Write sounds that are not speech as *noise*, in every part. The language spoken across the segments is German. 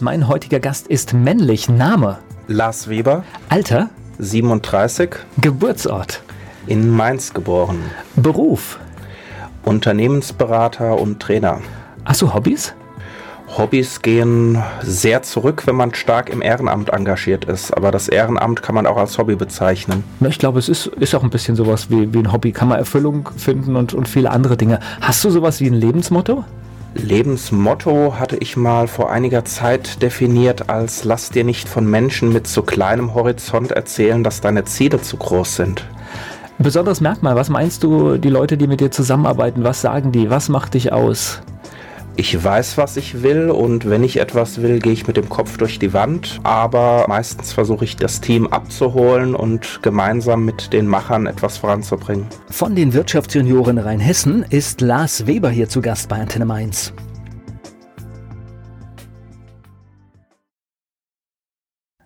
Mein heutiger Gast ist männlich. Name? Lars Weber. Alter? 37. Geburtsort? In Mainz geboren. Beruf? Unternehmensberater und Trainer. Hast du Hobbys? Hobbys gehen sehr zurück, wenn man stark im Ehrenamt engagiert ist. Aber das Ehrenamt kann man auch als Hobby bezeichnen. Ich glaube, es ist, ist auch ein bisschen sowas wie, wie ein Hobby. Kann man Erfüllung finden und, und viele andere Dinge. Hast du sowas wie ein Lebensmotto? Lebensmotto hatte ich mal vor einiger Zeit definiert als lass dir nicht von Menschen mit so kleinem Horizont erzählen, dass deine Ziele zu groß sind. Besonderes Merkmal, was meinst du, die Leute, die mit dir zusammenarbeiten, was sagen die, was macht dich aus? Ich weiß, was ich will und wenn ich etwas will, gehe ich mit dem Kopf durch die Wand. Aber meistens versuche ich das Team abzuholen und gemeinsam mit den Machern etwas voranzubringen. Von den Wirtschaftsjunioren Rheinhessen ist Lars Weber hier zu Gast bei Antenne Mainz.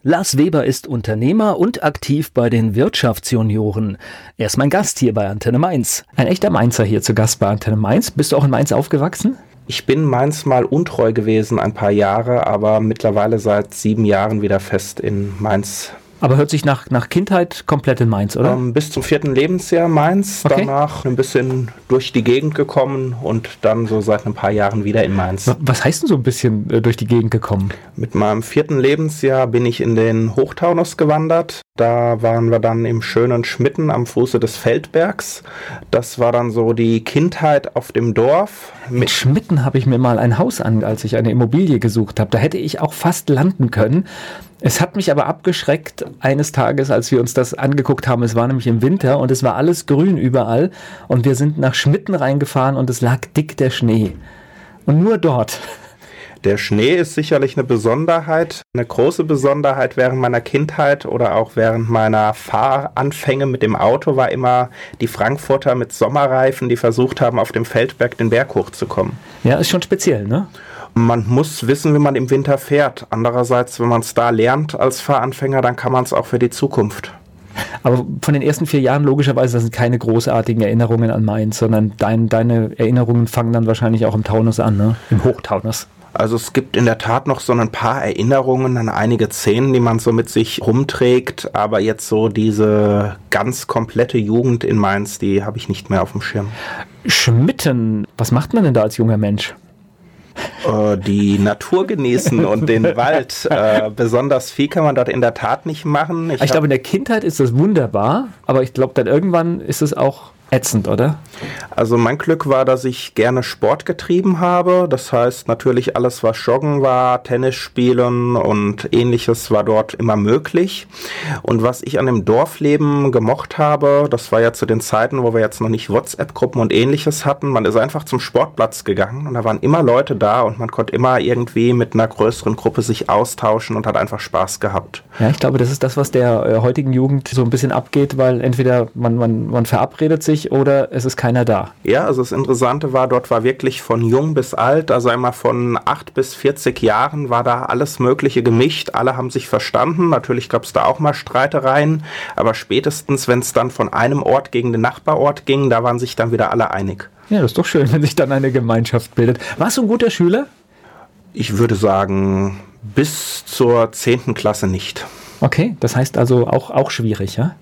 Lars Weber ist Unternehmer und aktiv bei den Wirtschaftsjunioren. Er ist mein Gast hier bei Antenne Mainz. Ein echter Mainzer hier zu Gast bei Antenne Mainz. Bist du auch in Mainz aufgewachsen? Ich bin Mainz mal untreu gewesen, ein paar Jahre, aber mittlerweile seit sieben Jahren wieder fest in Mainz aber hört sich nach, nach Kindheit komplett in Mainz, oder? Ähm, bis zum vierten Lebensjahr Mainz, okay. danach ein bisschen durch die Gegend gekommen und dann so seit ein paar Jahren wieder in Mainz. Was heißt denn so ein bisschen äh, durch die Gegend gekommen? Mit meinem vierten Lebensjahr bin ich in den Hochtaunus gewandert. Da waren wir dann im schönen Schmitten am Fuße des Feldbergs. Das war dann so die Kindheit auf dem Dorf. Mit Schmitten habe ich mir mal ein Haus an, als ich eine Immobilie gesucht habe. Da hätte ich auch fast landen können. Es hat mich aber abgeschreckt eines Tages, als wir uns das angeguckt haben. Es war nämlich im Winter und es war alles grün überall. Und wir sind nach Schmitten reingefahren und es lag dick der Schnee. Und nur dort. Der Schnee ist sicherlich eine Besonderheit, eine große Besonderheit während meiner Kindheit oder auch während meiner Fahranfänge mit dem Auto war immer die Frankfurter mit Sommerreifen, die versucht haben, auf dem Feldberg den Berg hochzukommen. Ja, ist schon speziell, ne? Man muss wissen, wie man im Winter fährt. Andererseits, wenn man es da lernt als Fahranfänger, dann kann man es auch für die Zukunft. Aber von den ersten vier Jahren logischerweise sind keine großartigen Erinnerungen an Mainz, sondern dein, deine Erinnerungen fangen dann wahrscheinlich auch im Taunus an, ne? im Hochtaunus. Also es gibt in der Tat noch so ein paar Erinnerungen an einige Szenen, die man so mit sich rumträgt, aber jetzt so diese ganz komplette Jugend in Mainz, die habe ich nicht mehr auf dem Schirm. Schmitten, was macht man denn da als junger Mensch? Äh, die Natur genießen und den *laughs* Wald. Äh, besonders viel kann man dort in der Tat nicht machen. Ich, ich glaube, in der Kindheit ist das wunderbar, aber ich glaube, dann irgendwann ist es auch ätzend, oder? Also mein Glück war, dass ich gerne Sport getrieben habe. Das heißt natürlich alles, was Joggen war, Tennis spielen und ähnliches war dort immer möglich. Und was ich an dem Dorfleben gemocht habe, das war ja zu den Zeiten, wo wir jetzt noch nicht WhatsApp-Gruppen und ähnliches hatten. Man ist einfach zum Sportplatz gegangen und da waren immer Leute da und man konnte immer irgendwie mit einer größeren Gruppe sich austauschen und hat einfach Spaß gehabt. Ja, ich glaube, das ist das, was der äh, heutigen Jugend so ein bisschen abgeht, weil entweder man, man, man verabredet sich oder es ist keiner da? Ja, also das Interessante war, dort war wirklich von jung bis alt, also einmal von 8 bis 40 Jahren war da alles Mögliche gemischt. Alle haben sich verstanden. Natürlich gab es da auch mal Streitereien, aber spätestens, wenn es dann von einem Ort gegen den Nachbarort ging, da waren sich dann wieder alle einig. Ja, das ist doch schön, *laughs* wenn sich dann eine Gemeinschaft bildet. Warst du ein guter Schüler? Ich würde sagen, bis zur 10. Klasse nicht. Okay, das heißt also auch, auch schwierig, ja?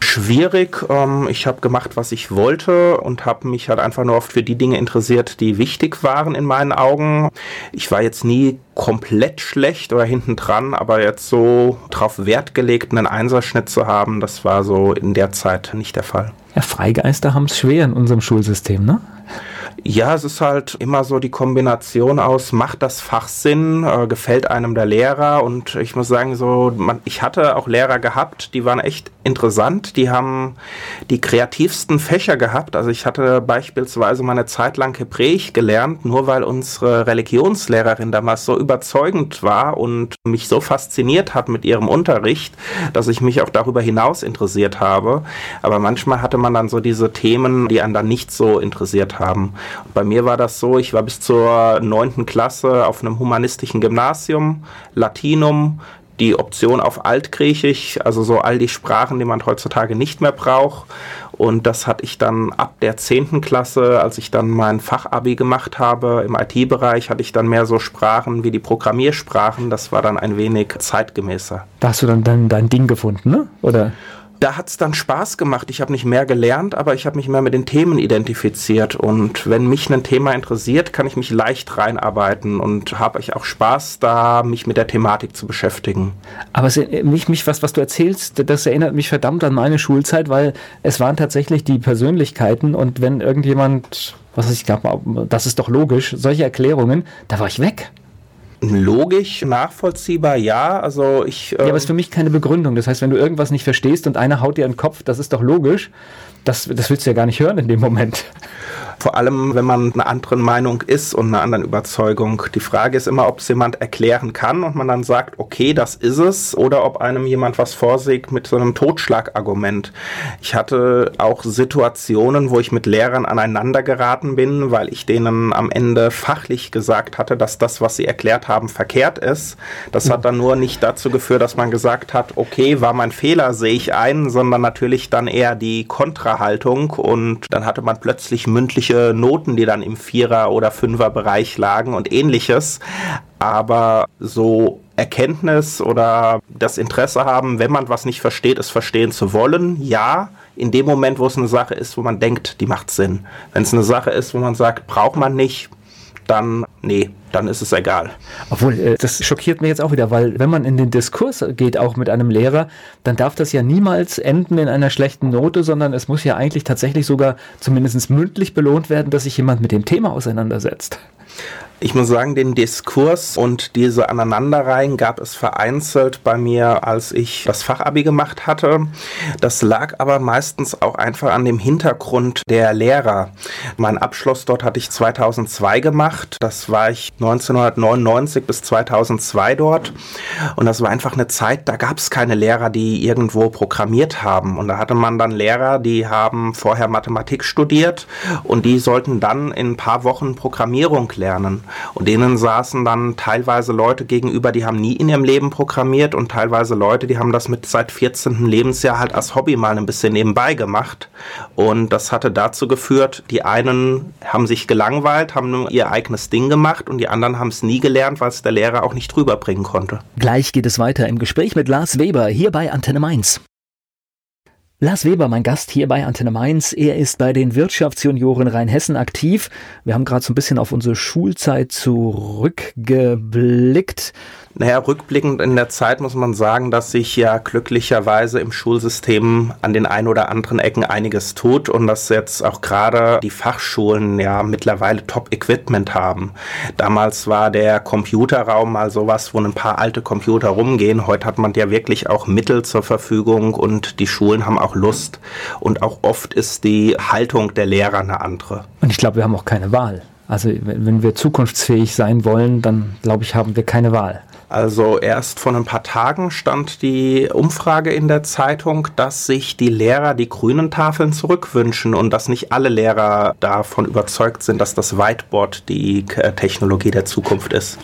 Schwierig. Ähm, ich habe gemacht, was ich wollte und habe mich halt einfach nur oft für die Dinge interessiert, die wichtig waren in meinen Augen. Ich war jetzt nie komplett schlecht oder hinten dran, aber jetzt so darauf Wert gelegt, einen Einserschnitt zu haben, das war so in der Zeit nicht der Fall. Ja, Freigeister haben es schwer in unserem Schulsystem, ne? Ja, es ist halt immer so die Kombination aus, macht das Fach Sinn, äh, gefällt einem der Lehrer und ich muss sagen, so, man, ich hatte auch Lehrer gehabt, die waren echt interessant, die haben die kreativsten Fächer gehabt. Also ich hatte beispielsweise meine Zeit lang Hebräisch gelernt, nur weil unsere Religionslehrerin damals so überzeugend war und mich so fasziniert hat mit ihrem Unterricht, dass ich mich auch darüber hinaus interessiert habe. Aber manchmal hatte man dann so diese Themen, die einen dann nicht so interessiert haben. Bei mir war das so, ich war bis zur neunten Klasse auf einem humanistischen Gymnasium, Latinum, die Option auf Altgriechisch, also so all die Sprachen, die man heutzutage nicht mehr braucht. Und das hatte ich dann ab der 10. Klasse, als ich dann mein Fachabi gemacht habe im IT-Bereich, hatte ich dann mehr so Sprachen wie die Programmiersprachen. Das war dann ein wenig zeitgemäßer. Da hast du dann dein, dein Ding gefunden, ne? Oder? Da hat es dann Spaß gemacht. Ich habe nicht mehr gelernt, aber ich habe mich mehr mit den Themen identifiziert. Und wenn mich ein Thema interessiert, kann ich mich leicht reinarbeiten und habe ich auch Spaß, da mich mit der Thematik zu beschäftigen. Aber es, mich, mich, was, was du erzählst, das erinnert mich verdammt an meine Schulzeit, weil es waren tatsächlich die Persönlichkeiten und wenn irgendjemand, was ich glaube, das ist doch logisch, solche Erklärungen, da war ich weg. Logisch, nachvollziehbar, ja. Also ich. Ähm ja, aber es ist für mich keine Begründung. Das heißt, wenn du irgendwas nicht verstehst und einer haut dir in den Kopf, das ist doch logisch. Das, das willst du ja gar nicht hören in dem Moment. Vor allem, wenn man einer anderen Meinung ist und einer anderen Überzeugung. Die Frage ist immer, ob es jemand erklären kann und man dann sagt, okay, das ist es, oder ob einem jemand was vorsieht mit so einem Totschlagargument. Ich hatte auch Situationen, wo ich mit Lehrern aneinander geraten bin, weil ich denen am Ende fachlich gesagt hatte, dass das, was sie erklärt haben, verkehrt ist. Das hat dann nur nicht dazu geführt, dass man gesagt hat, okay, war mein Fehler, sehe ich ein, sondern natürlich dann eher die Kontrahaltung und dann hatte man plötzlich mündlich unterschiedliche Noten, die dann im Vierer- oder Fünfer-Bereich lagen und ähnliches. Aber so Erkenntnis oder das Interesse haben, wenn man was nicht versteht, es verstehen zu wollen, ja. In dem Moment, wo es eine Sache ist, wo man denkt, die macht Sinn. Wenn es eine Sache ist, wo man sagt, braucht man nicht, dann nee, dann ist es egal. Obwohl, äh, das schockiert mich jetzt auch wieder, weil wenn man in den Diskurs geht, auch mit einem Lehrer, dann darf das ja niemals enden in einer schlechten Note, sondern es muss ja eigentlich tatsächlich sogar zumindest mündlich belohnt werden, dass sich jemand mit dem Thema auseinandersetzt. Ich muss sagen, den Diskurs und diese Aneinanderreihen gab es vereinzelt bei mir, als ich das Fachabi gemacht hatte. Das lag aber meistens auch einfach an dem Hintergrund der Lehrer. Mein Abschluss dort hatte ich 2002 gemacht. Das war ich 1999 bis 2002 dort. Und das war einfach eine Zeit, da gab es keine Lehrer, die irgendwo programmiert haben. Und da hatte man dann Lehrer, die haben vorher Mathematik studiert und die sollten dann in ein paar Wochen Programmierung lernen. Und denen saßen dann teilweise Leute gegenüber, die haben nie in ihrem Leben programmiert und teilweise Leute, die haben das mit seit 14. Lebensjahr halt als Hobby mal ein bisschen nebenbei gemacht. Und das hatte dazu geführt, die einen haben sich gelangweilt, haben nur ihr eigenes Ding gemacht und die anderen haben es nie gelernt, weil es der Lehrer auch nicht drüber bringen konnte. Gleich geht es weiter im Gespräch mit Lars Weber hier bei Antenne Mainz. Lars Weber, mein Gast hier bei Antenne Mainz. Er ist bei den Wirtschaftsjunioren Rheinhessen aktiv. Wir haben gerade so ein bisschen auf unsere Schulzeit zurückgeblickt. Naja, rückblickend in der Zeit muss man sagen, dass sich ja glücklicherweise im Schulsystem an den ein oder anderen Ecken einiges tut und dass jetzt auch gerade die Fachschulen ja mittlerweile Top-Equipment haben. Damals war der Computerraum mal sowas, wo ein paar alte Computer rumgehen. Heute hat man ja wirklich auch Mittel zur Verfügung und die Schulen haben auch Lust. Und auch oft ist die Haltung der Lehrer eine andere. Und ich glaube, wir haben auch keine Wahl. Also wenn wir zukunftsfähig sein wollen, dann glaube ich, haben wir keine Wahl. Also erst vor ein paar Tagen stand die Umfrage in der Zeitung, dass sich die Lehrer die grünen Tafeln zurückwünschen und dass nicht alle Lehrer davon überzeugt sind, dass das Whiteboard die Technologie der Zukunft ist.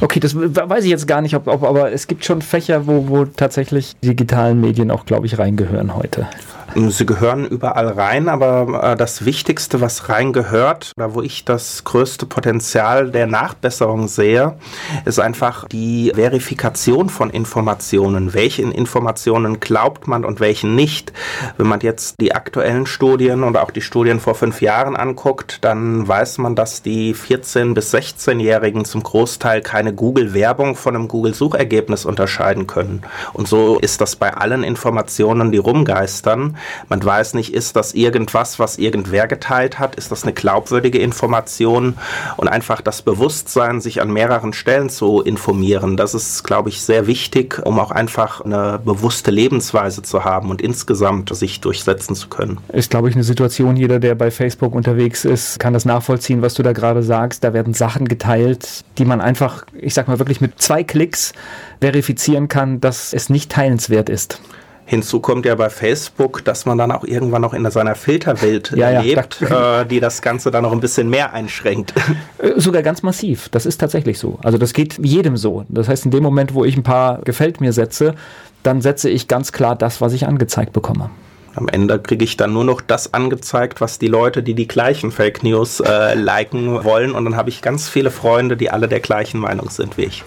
Okay, das weiß ich jetzt gar nicht, ob, ob aber es gibt schon Fächer, wo, wo tatsächlich digitalen Medien auch, glaube ich, reingehören heute. Sie gehören überall rein, aber äh, das Wichtigste, was reingehört, oder wo ich das größte Potenzial der Nachbesserung sehe, ist einfach die Verifikation von Informationen. Welchen Informationen glaubt man und welchen nicht? Wenn man jetzt die aktuellen Studien oder auch die Studien vor fünf Jahren anguckt, dann weiß man, dass die 14- bis 16-Jährigen zum Großteil keine Google-Werbung von einem Google-Suchergebnis unterscheiden können. Und so ist das bei allen Informationen, die rumgeistern. Man weiß nicht, ist das irgendwas, was irgendwer geteilt hat? Ist das eine glaubwürdige Information? Und einfach das Bewusstsein, sich an mehreren Stellen zu informieren, das ist, glaube ich, sehr wichtig, um auch einfach eine bewusste Lebensweise zu haben und insgesamt sich durchsetzen zu können. Ist, glaube ich, eine Situation, jeder, der bei Facebook unterwegs ist, kann das nachvollziehen, was du da gerade sagst. Da werden Sachen geteilt, die man einfach, ich sag mal wirklich mit zwei Klicks verifizieren kann, dass es nicht teilenswert ist. Hinzu kommt ja bei Facebook, dass man dann auch irgendwann noch in seiner Filterwelt ja, ja, lebt, äh, die das Ganze dann noch ein bisschen mehr einschränkt. *laughs* Äh, sogar ganz massiv. Das ist tatsächlich so. Also das geht jedem so. Das heißt, in dem Moment, wo ich ein paar Gefällt mir setze, dann setze ich ganz klar das, was ich angezeigt bekomme. Am Ende kriege ich dann nur noch das angezeigt, was die Leute, die die gleichen Fake News äh, liken wollen. Und dann habe ich ganz viele Freunde, die alle der gleichen Meinung sind wie ich.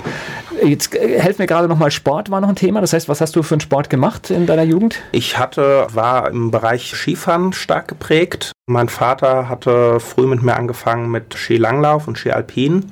Jetzt äh, helft mir gerade nochmal, Sport war noch ein Thema. Das heißt, was hast du für einen Sport gemacht in deiner Jugend? Ich hatte, war im Bereich Skifahren stark geprägt. Mein Vater hatte früh mit mir angefangen mit Skilanglauf und Skialpin.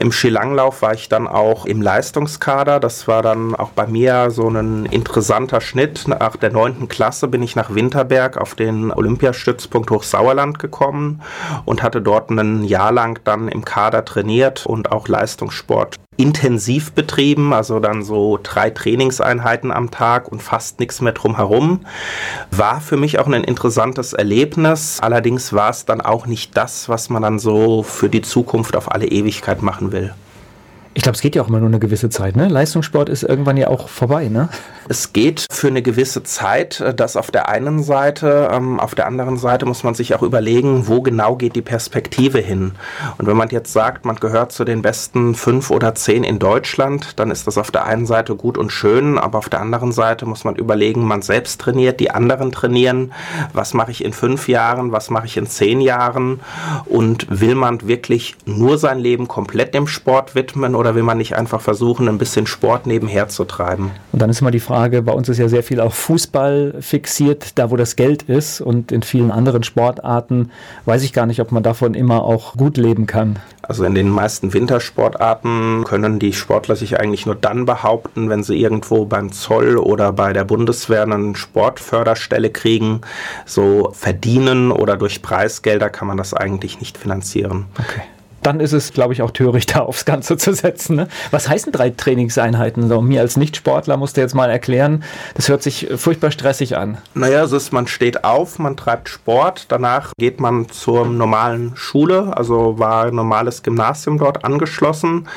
Im Skilanglauf war ich dann auch im Leistungskader. Das war dann auch bei mir so ein interessanter Schnitt. Nach der neunten Klasse bin ich nach Winterberg auf den Olympiastützpunkt Hochsauerland gekommen und hatte dort ein Jahr lang dann im Kader trainiert und auch Leistungssport intensiv betrieben, also dann so drei Trainingseinheiten am Tag und fast nichts mehr drumherum. War für mich auch ein interessantes Erlebnis. Allerdings war es dann auch nicht das, was man dann so für die Zukunft auf alle Ewigkeit machen will. Ich glaube, es geht ja auch immer nur eine gewisse Zeit. Ne? Leistungssport ist irgendwann ja auch vorbei. Ne? Es geht für eine gewisse Zeit, äh, das auf der einen Seite. Ähm, auf der anderen Seite muss man sich auch überlegen, wo genau geht die Perspektive hin. Und wenn man jetzt sagt, man gehört zu den besten fünf oder zehn in Deutschland, dann ist das auf der einen Seite gut und schön, aber auf der anderen Seite muss man überlegen, man selbst trainiert, die anderen trainieren. Was mache ich in fünf Jahren? Was mache ich in zehn Jahren? Und will man wirklich nur sein Leben komplett dem Sport widmen oder will man nicht einfach versuchen, ein bisschen Sport nebenher zu treiben? Und dann ist immer die Frage, bei uns ist ja sehr viel auch Fußball fixiert, da wo das Geld ist und in vielen anderen Sportarten weiß ich gar nicht, ob man davon immer auch gut leben kann. Also in den meisten Wintersportarten können die Sportler sich eigentlich nur dann behaupten, wenn sie irgendwo beim Zoll oder bei der Bundeswehr eine Sportförderstelle kriegen. So verdienen oder durch Preisgelder kann man das eigentlich nicht finanzieren. Okay dann ist es, glaube ich, auch töricht, *laughs* da aufs Ganze zu setzen. Ne? Was heißen drei Trainingseinheiten? So, mir als Nichtsportler musste jetzt mal erklären, das hört sich furchtbar stressig an. Naja, es ist, man steht auf, man treibt Sport, danach geht man zur normalen Schule, also war ein normales Gymnasium dort angeschlossen,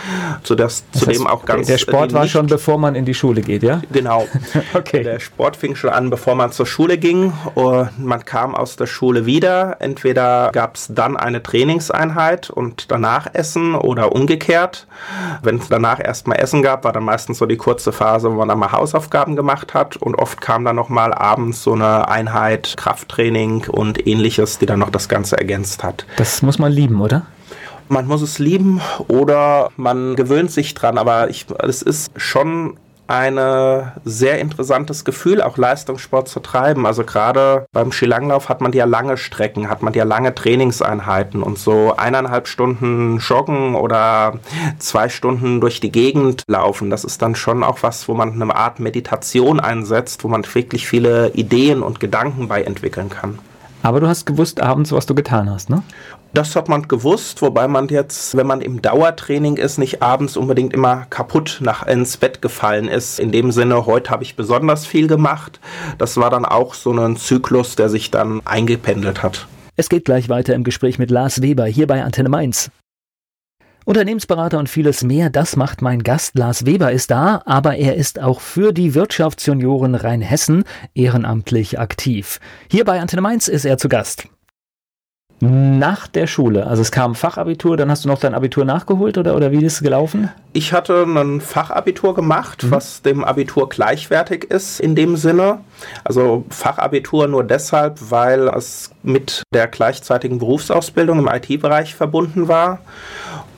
zu, das, das zu dem auch ganz... Der Sport war schon, bevor man in die Schule geht, ja? *laughs* Genau. *laughs* okay. Der Sport fing schon an, bevor man zur Schule ging. Und man kam aus der Schule wieder. Entweder gab es dann eine Trainingseinheit und dann danach essen oder umgekehrt. Wenn es danach erstmal Essen gab, war dann meistens so die kurze Phase, wo man dann mal Hausaufgaben gemacht hat und oft kam dann nochmal abends so eine Einheit Krafttraining und ähnliches, die dann noch das Ganze ergänzt hat. Das muss man lieben, oder? Man muss es lieben oder man gewöhnt sich dran, aber ich, es ist schon ein sehr interessantes Gefühl, auch Leistungssport zu treiben. Also gerade beim Skilanglauf hat man ja lange Strecken, hat man ja lange Trainingseinheiten und so eineinhalb Stunden joggen oder zwei Stunden durch die Gegend laufen. Das ist dann schon auch was, wo man eine Art Meditation einsetzt, wo man wirklich viele Ideen und Gedanken bei entwickeln kann. Aber du hast gewusst abends, was du getan hast, ne? Das hat man gewusst, wobei man jetzt, wenn man im Dauertraining ist, nicht abends unbedingt immer kaputt nach ins Bett gefallen ist. In dem Sinne, heute habe ich besonders viel gemacht. Das war dann auch so ein Zyklus, der sich dann eingependelt hat. Es geht gleich weiter im Gespräch mit Lars Weber hier bei Antenne Mainz. Unternehmensberater und vieles mehr, das macht mein Gast. Lars Weber ist da, aber er ist auch für die Wirtschaftsjunioren Rheinhessen ehrenamtlich aktiv. Hier bei Antenne Mainz ist er zu Gast. Nach der Schule, also es kam Fachabitur, dann hast du noch dein Abitur nachgeholt oder, oder wie ist es gelaufen? Ich hatte ein Fachabitur gemacht, mhm. was dem Abitur gleichwertig ist in dem Sinne. Also Fachabitur nur deshalb, weil es mit der gleichzeitigen Berufsausbildung im IT-Bereich verbunden war.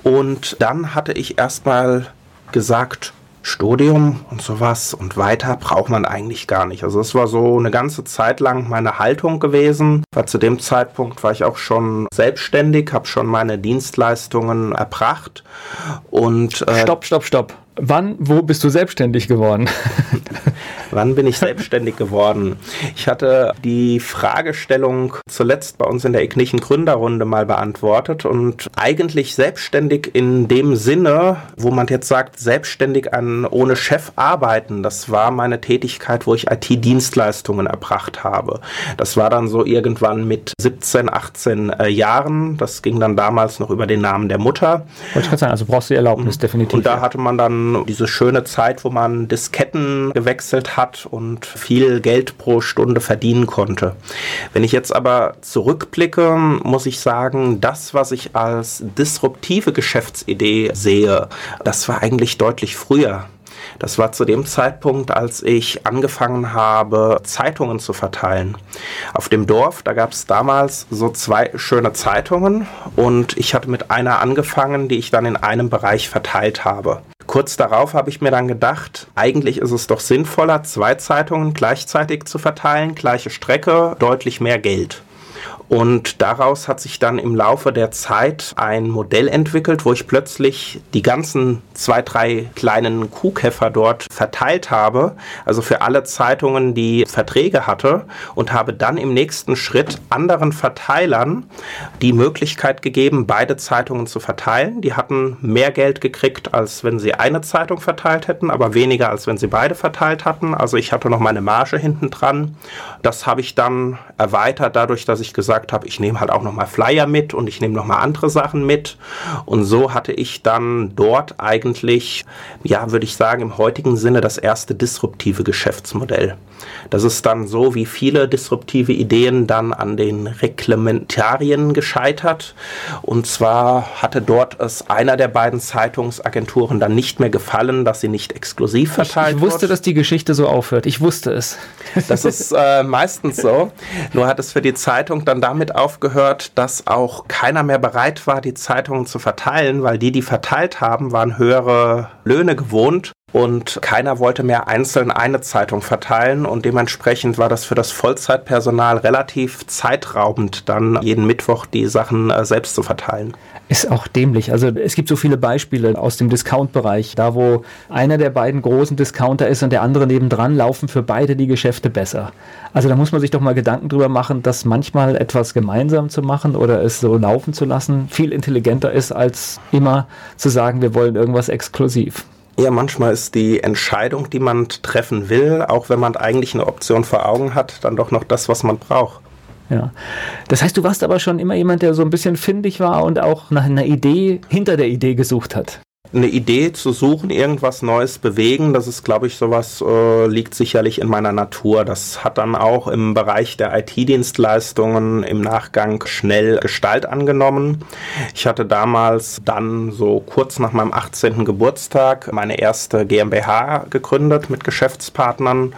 Und dann hatte ich erstmal gesagt, Studium und sowas und weiter braucht man eigentlich gar nicht. Also es war so eine ganze Zeit lang meine Haltung gewesen. Weil zu dem Zeitpunkt war ich auch schon selbstständig, habe schon meine Dienstleistungen erbracht und äh, Stopp, stopp, stopp. Wann, wo bist du selbstständig geworden? *laughs* Wann bin ich selbstständig geworden? Ich hatte die Fragestellung zuletzt bei uns in der Ignichen Gründerrunde mal beantwortet und eigentlich selbstständig in dem Sinne, wo man jetzt sagt, selbstständig an ohne Chef arbeiten, das war meine Tätigkeit, wo ich IT-Dienstleistungen erbracht habe. Das war dann so irgendwann mit 17, 18 äh, Jahren. Das ging dann damals noch über den Namen der Mutter. Wollte ich gerade sagen, also brauchst du die Erlaubnis definitiv. Und da hatte man dann diese schöne Zeit, wo man Disketten gewechselt hat hat und viel Geld pro Stunde verdienen konnte. Wenn ich jetzt aber zurückblicke, muss ich sagen, das, was ich als disruptive Geschäftsidee sehe, das war eigentlich deutlich früher. Das war zu dem Zeitpunkt, als ich angefangen habe, Zeitungen zu verteilen. Auf dem Dorf, da gab es damals so zwei schöne Zeitungen und ich hatte mit einer angefangen, die ich dann in einem Bereich verteilt habe. Kurz darauf habe ich mir dann gedacht, eigentlich ist es doch sinnvoller, zwei Zeitungen gleichzeitig zu verteilen, gleiche Strecke, deutlich mehr Geld. Und daraus hat sich dann im Laufe der Zeit ein Modell entwickelt, wo ich plötzlich die ganzen zwei, drei kleinen Kuhkäfer dort verteilt habe, also für alle Zeitungen, die Verträge hatte und habe dann im nächsten Schritt anderen Verteilern die Möglichkeit gegeben, beide Zeitungen zu verteilen. Die hatten mehr Geld gekriegt, als wenn sie eine Zeitung verteilt hätten, aber weniger, als wenn sie beide verteilt hatten. Also ich hatte noch meine Marge hinten dran. Das habe ich dann erweitert dadurch, dass ich gesagt gesagt habe, ich nehme halt auch nochmal Flyer mit und ich nehme nochmal andere Sachen mit. Und so hatte ich dann dort eigentlich, ja, würde ich sagen, im heutigen Sinne das erste disruptive Geschäftsmodell. Das ist dann so wie viele disruptive Ideen dann an den Reglementarien gescheitert. Und zwar hatte dort es einer der beiden Zeitungsagenturen dann nicht mehr gefallen, dass sie nicht exklusiv verteilt Ich, ich wusste, wird. dass die Geschichte so aufhört. Ich wusste es. Das ist äh, meistens so. *laughs* Nur hat es für die Zeitung dann damit aufgehört, dass auch keiner mehr bereit war, die Zeitungen zu verteilen, weil die, die verteilt haben, waren höhere Löhne gewohnt und keiner wollte mehr einzeln eine Zeitung verteilen und dementsprechend war das für das Vollzeitpersonal relativ zeitraubend, dann jeden Mittwoch die Sachen äh, selbst zu verteilen. Ist auch dämlich. Also es gibt so viele Beispiele aus dem Discount-Bereich, da wo einer der beiden großen Discounter ist und der andere nebendran, laufen für beide die Geschäfte besser. Also da muss man sich doch mal Gedanken drüber machen, dass manchmal etwas gemeinsam zu machen oder es so laufen zu lassen viel intelligenter ist, als immer zu sagen, wir wollen irgendwas exklusiv. Ja, manchmal ist die Entscheidung, die man treffen will, auch wenn man eigentlich eine Option vor Augen hat, dann doch noch das, was man braucht. Ja. Das heißt, du warst aber schon immer jemand, der so ein bisschen findig war und auch nach einer Idee hinter der Idee gesucht hat eine Idee zu suchen, irgendwas Neues bewegen, das ist, glaube ich, sowas äh, liegt sicherlich in meiner Natur. Das hat dann auch im Bereich der IT-Dienstleistungen im Nachgang schnell Gestalt angenommen. Ich hatte damals dann so kurz nach meinem 18. Geburtstag meine erste GmbH gegründet mit Geschäftspartnern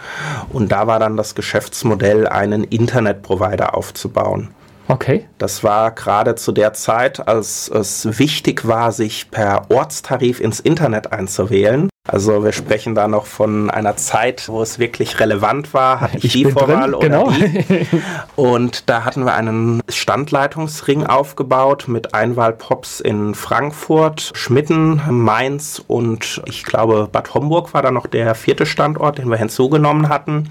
und da war dann das Geschäftsmodell, einen Internetprovider aufzubauen. Okay. Das war gerade zu der Zeit, als es wichtig war, sich per Ortstarif ins Internet einzuwählen. Also wir sprechen da noch von einer Zeit, wo es wirklich relevant war, hatte ich, ich die Vorwahl oder genau. die. *laughs* Und da hatten wir einen Standleitungsring aufgebaut mit Einwahlpops in Frankfurt, Schmitten, Mainz und ich glaube Bad Homburg war da noch der vierte Standort, den wir hinzugenommen hatten.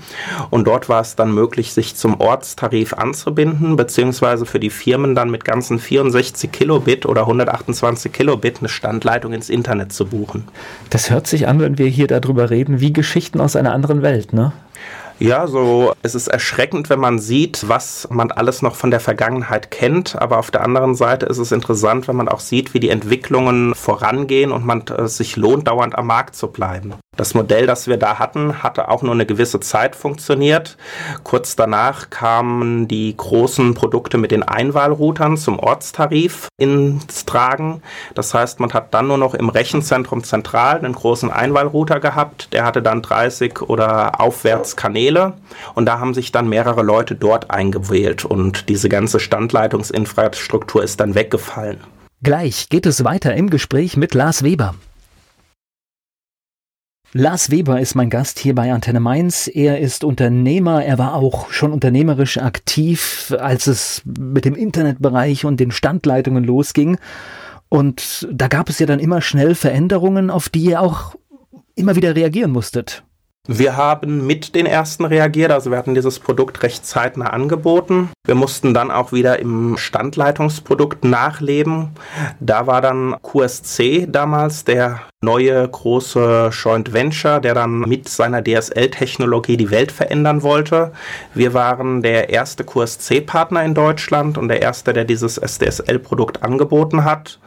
Und dort war es dann möglich, sich zum Ortstarif anzubinden, beziehungsweise für die Firmen dann mit ganzen 64 Kilobit oder 128 Kilobit eine Standleitung ins Internet zu buchen. Das hört sich an, wenn wir hier darüber reden, wie Geschichten aus einer anderen Welt, ne? Ja, so es ist erschreckend, wenn man sieht, was man alles noch von der Vergangenheit kennt. Aber auf der anderen Seite ist es interessant, wenn man auch sieht, wie die Entwicklungen vorangehen und man äh, sich lohnt, dauernd am Markt zu bleiben. Das Modell, das wir da hatten, hatte auch nur eine gewisse Zeit funktioniert. Kurz danach kamen die großen Produkte mit den Einwahlroutern zum Ortstarif ins Tragen. Das heißt, man hat dann nur noch im Rechenzentrum zentral einen großen Einwahlrouter gehabt. Der hatte dann 30 oder aufwärts Kanäle und da haben sich dann mehrere Leute dort eingewählt und diese ganze Standleitungsinfrastruktur ist dann weggefallen. Gleich geht es weiter im Gespräch mit Lars Weber. Lars Weber ist mein Gast hier bei Antenne Mainz. Er ist Unternehmer. Er war auch schon unternehmerisch aktiv, als es mit dem Internetbereich und den Standleitungen losging. Und da gab es ja dann immer schnell Veränderungen, auf die ihr auch immer wieder reagieren musstet. Wir haben mit den ersten reagiert, also wir hatten dieses Produkt recht zeitnah angeboten. Wir mussten dann auch wieder im Standleitungsprodukt nachleben. Da war dann QSC damals der neue große Joint Venture, der dann mit seiner DSL-Technologie die Welt verändern wollte. Wir waren der erste QSC-Partner in Deutschland und der erste, der dieses SDSL-Produkt angeboten hat.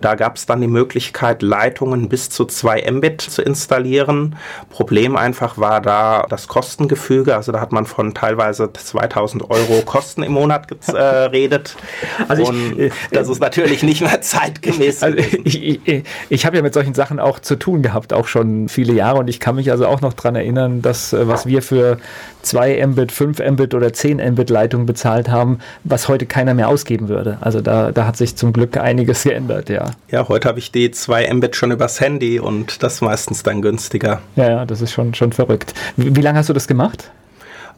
Da gab es dann die Möglichkeit, Leitungen bis zu 2 Mbit zu installieren. Problem einfach war da das Kostengefüge. Also da hat man von teilweise 2000 Euro Kosten im Monat geredet. *laughs* Also ich, und äh, das ist natürlich nicht mehr *laughs* zeitgemäß. Also ich, ich, ich habe ja mit solchen Sachen Sachen auch zu tun gehabt, auch schon viele Jahre. Und ich kann mich also auch noch daran erinnern, dass äh, was wir für 2 Mbit, 5 Mbit oder 10 Mbit Leitungen bezahlt haben, was heute keiner mehr ausgeben würde. Also da, da hat sich zum Glück einiges *laughs* geändert, ja. Ja, heute habe ich die 2 Mbit schon übers Handy und das meistens dann günstiger. Ja, ja, das ist schon, schon verrückt. Wie, wie lange hast du das gemacht?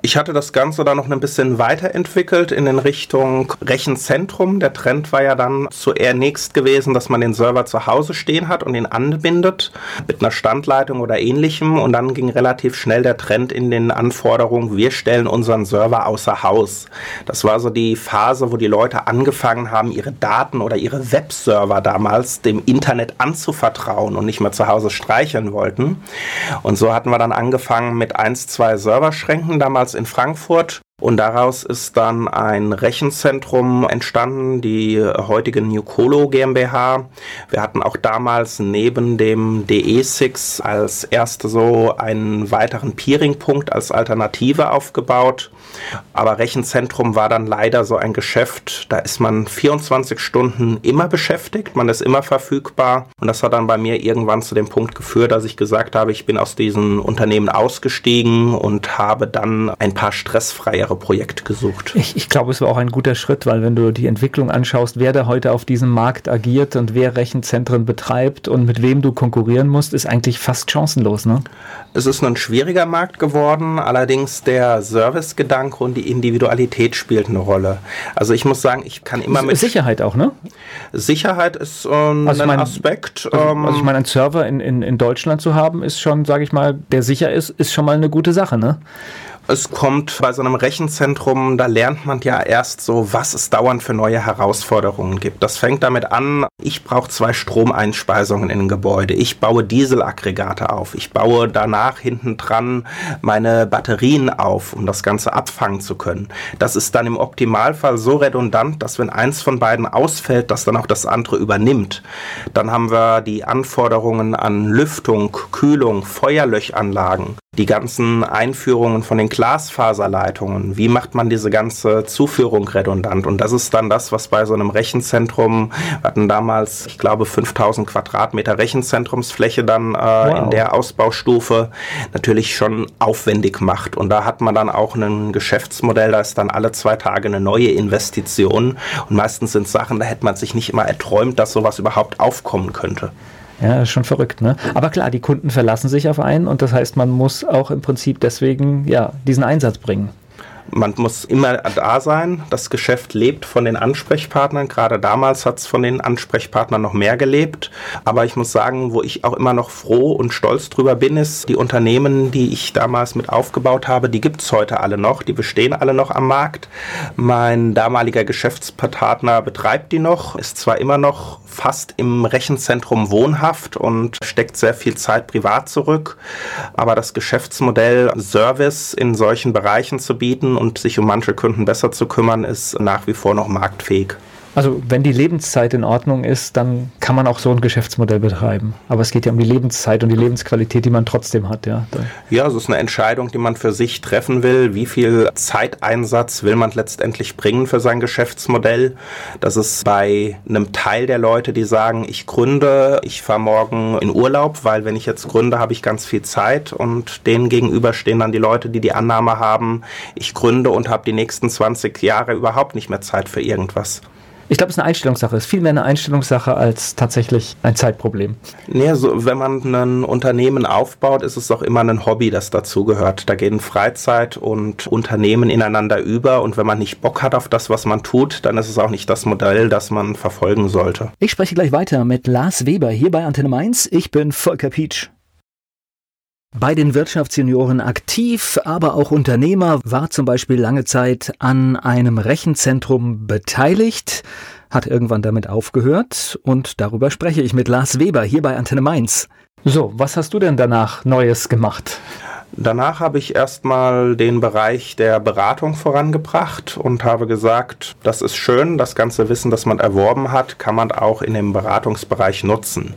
Ich hatte das Ganze dann noch ein bisschen weiterentwickelt in den Richtung Rechenzentrum. Der Trend war ja dann zuerst gewesen, dass man den Server zu Hause stehen hat und ihn anbindet mit einer Standleitung oder ähnlichem. Und dann ging relativ schnell der Trend in den Anforderungen, wir stellen unseren Server außer Haus. Das war so die Phase, wo die Leute angefangen haben, ihre Daten oder ihre Webserver damals dem Internet anzuvertrauen und nicht mehr zu Hause streicheln wollten. Und so hatten wir dann angefangen mit eins, zwei Serverschränken damals damals in Frankfurt und daraus ist dann ein Rechenzentrum entstanden, die heutige Nucolo GmbH. Wir hatten auch damals neben dem DE6 als erste so einen weiteren Peering-Punkt als Alternative aufgebaut. Aber Rechenzentrum war dann leider so ein Geschäft, da ist man 24 Stunden immer beschäftigt, man ist immer verfügbar. Und das hat dann bei mir irgendwann zu dem Punkt geführt, dass ich gesagt habe, ich bin aus diesem Unternehmen ausgestiegen und habe dann ein paar stressfreie Projekte gesucht. Ich, ich glaube, es war auch ein guter Schritt, weil wenn du die Entwicklung anschaust, wer da heute auf diesem Markt agiert und wer Rechenzentren betreibt und mit wem du konkurrieren musst, ist eigentlich fast chancenlos. Ne? Es ist ein schwieriger Markt geworden, allerdings der Servicegedanke und die Individualität spielt eine Rolle. Also ich muss sagen, ich kann immer mit... Sicherheit auch, ne? Sicherheit ist ähm, also ein mein, Aspekt. Also, ähm, also ich meine, einen Server in, in, in Deutschland zu haben, ist schon, sage ich mal, der sicher ist, ist schon mal eine gute Sache, ne? Es kommt bei so einem Rechenzentrum, da lernt man ja erst so, was es dauernd für neue Herausforderungen gibt. Das fängt damit an, ich brauche zwei Stromeinspeisungen in ein Gebäude. Ich baue Dieselaggregate auf. Ich baue danach hinten dran meine Batterien auf, um das Ganze abfangen zu können. Das ist dann im Optimalfall so redundant, dass wenn eins von beiden ausfällt, das dann auch das andere übernimmt. Dann haben wir die Anforderungen an Lüftung, Kühlung, Feuerlöchanlagen die ganzen Einführungen von den Glasfaserleitungen. Wie macht man diese ganze Zuführung redundant? Und das ist dann das, was bei so einem Rechenzentrum, wir hatten damals, ich glaube, 5000 Quadratmeter Rechenzentrumsfläche dann äh, wow. in der Ausbaustufe natürlich schon aufwendig macht. Und da hat man dann auch ein Geschäftsmodell, da ist dann alle zwei Tage eine neue Investition. Und meistens sind Sachen, da hätte man sich nicht immer erträumt, dass sowas überhaupt aufkommen könnte. Ja, schon verrückt, ne? Aber klar, die Kunden verlassen sich auf einen und das heißt, man muss auch im Prinzip deswegen ja diesen Einsatz bringen. Man muss immer da sein. Das Geschäft lebt von den Ansprechpartnern. Gerade damals hat es von den Ansprechpartnern noch mehr gelebt. Aber ich muss sagen, wo ich auch immer noch froh und stolz drüber bin, ist, die Unternehmen, die ich damals mit aufgebaut habe, die gibt es heute alle noch. Die bestehen alle noch am Markt. Mein damaliger Geschäftspartner betreibt die noch, ist zwar immer noch fast im Rechenzentrum wohnhaft und steckt sehr viel Zeit privat zurück. Aber das Geschäftsmodell Service in solchen Bereichen zu bieten und sich um manche Kunden besser zu kümmern, ist nach wie vor noch marktfähig. Also wenn die Lebenszeit in Ordnung ist, dann kann man auch so ein Geschäftsmodell betreiben. Aber es geht ja um die Lebenszeit und die Lebensqualität, die man trotzdem hat. Ja, ja es ist eine Entscheidung, die man für sich treffen will. Wie viel Zeiteinsatz will man letztendlich bringen für sein Geschäftsmodell? Das ist bei einem Teil der Leute, die sagen, ich gründe, ich fahre morgen in Urlaub, weil wenn ich jetzt gründe, habe ich ganz viel Zeit. Und denen gegenüber stehen dann die Leute, die die Annahme haben, ich gründe und habe die nächsten 20 Jahre überhaupt nicht mehr Zeit für irgendwas. Ich glaube, es ist eine Einstellungssache. Es ist viel mehr eine Einstellungssache als tatsächlich ein Zeitproblem. Nee, so, wenn man ein Unternehmen aufbaut, ist es doch immer ein Hobby, das dazugehört. Da gehen Freizeit und Unternehmen ineinander über. Und wenn man nicht Bock hat auf das, was man tut, dann ist es auch nicht das Modell, das man verfolgen sollte. Ich spreche gleich weiter mit Lars Weber hier bei Antenne Mainz. Ich bin Volker Pietsch. Bei den Wirtschaftsjunioren aktiv, aber auch Unternehmer, war zum Beispiel lange Zeit an einem Rechenzentrum beteiligt, hat irgendwann damit aufgehört und darüber spreche ich mit Lars Weber hier bei Antenne Mainz. So, was hast du denn danach Neues gemacht? Danach habe ich erstmal den Bereich der Beratung vorangebracht und habe gesagt, das ist schön, das ganze Wissen, das man erworben hat, kann man auch in dem Beratungsbereich nutzen.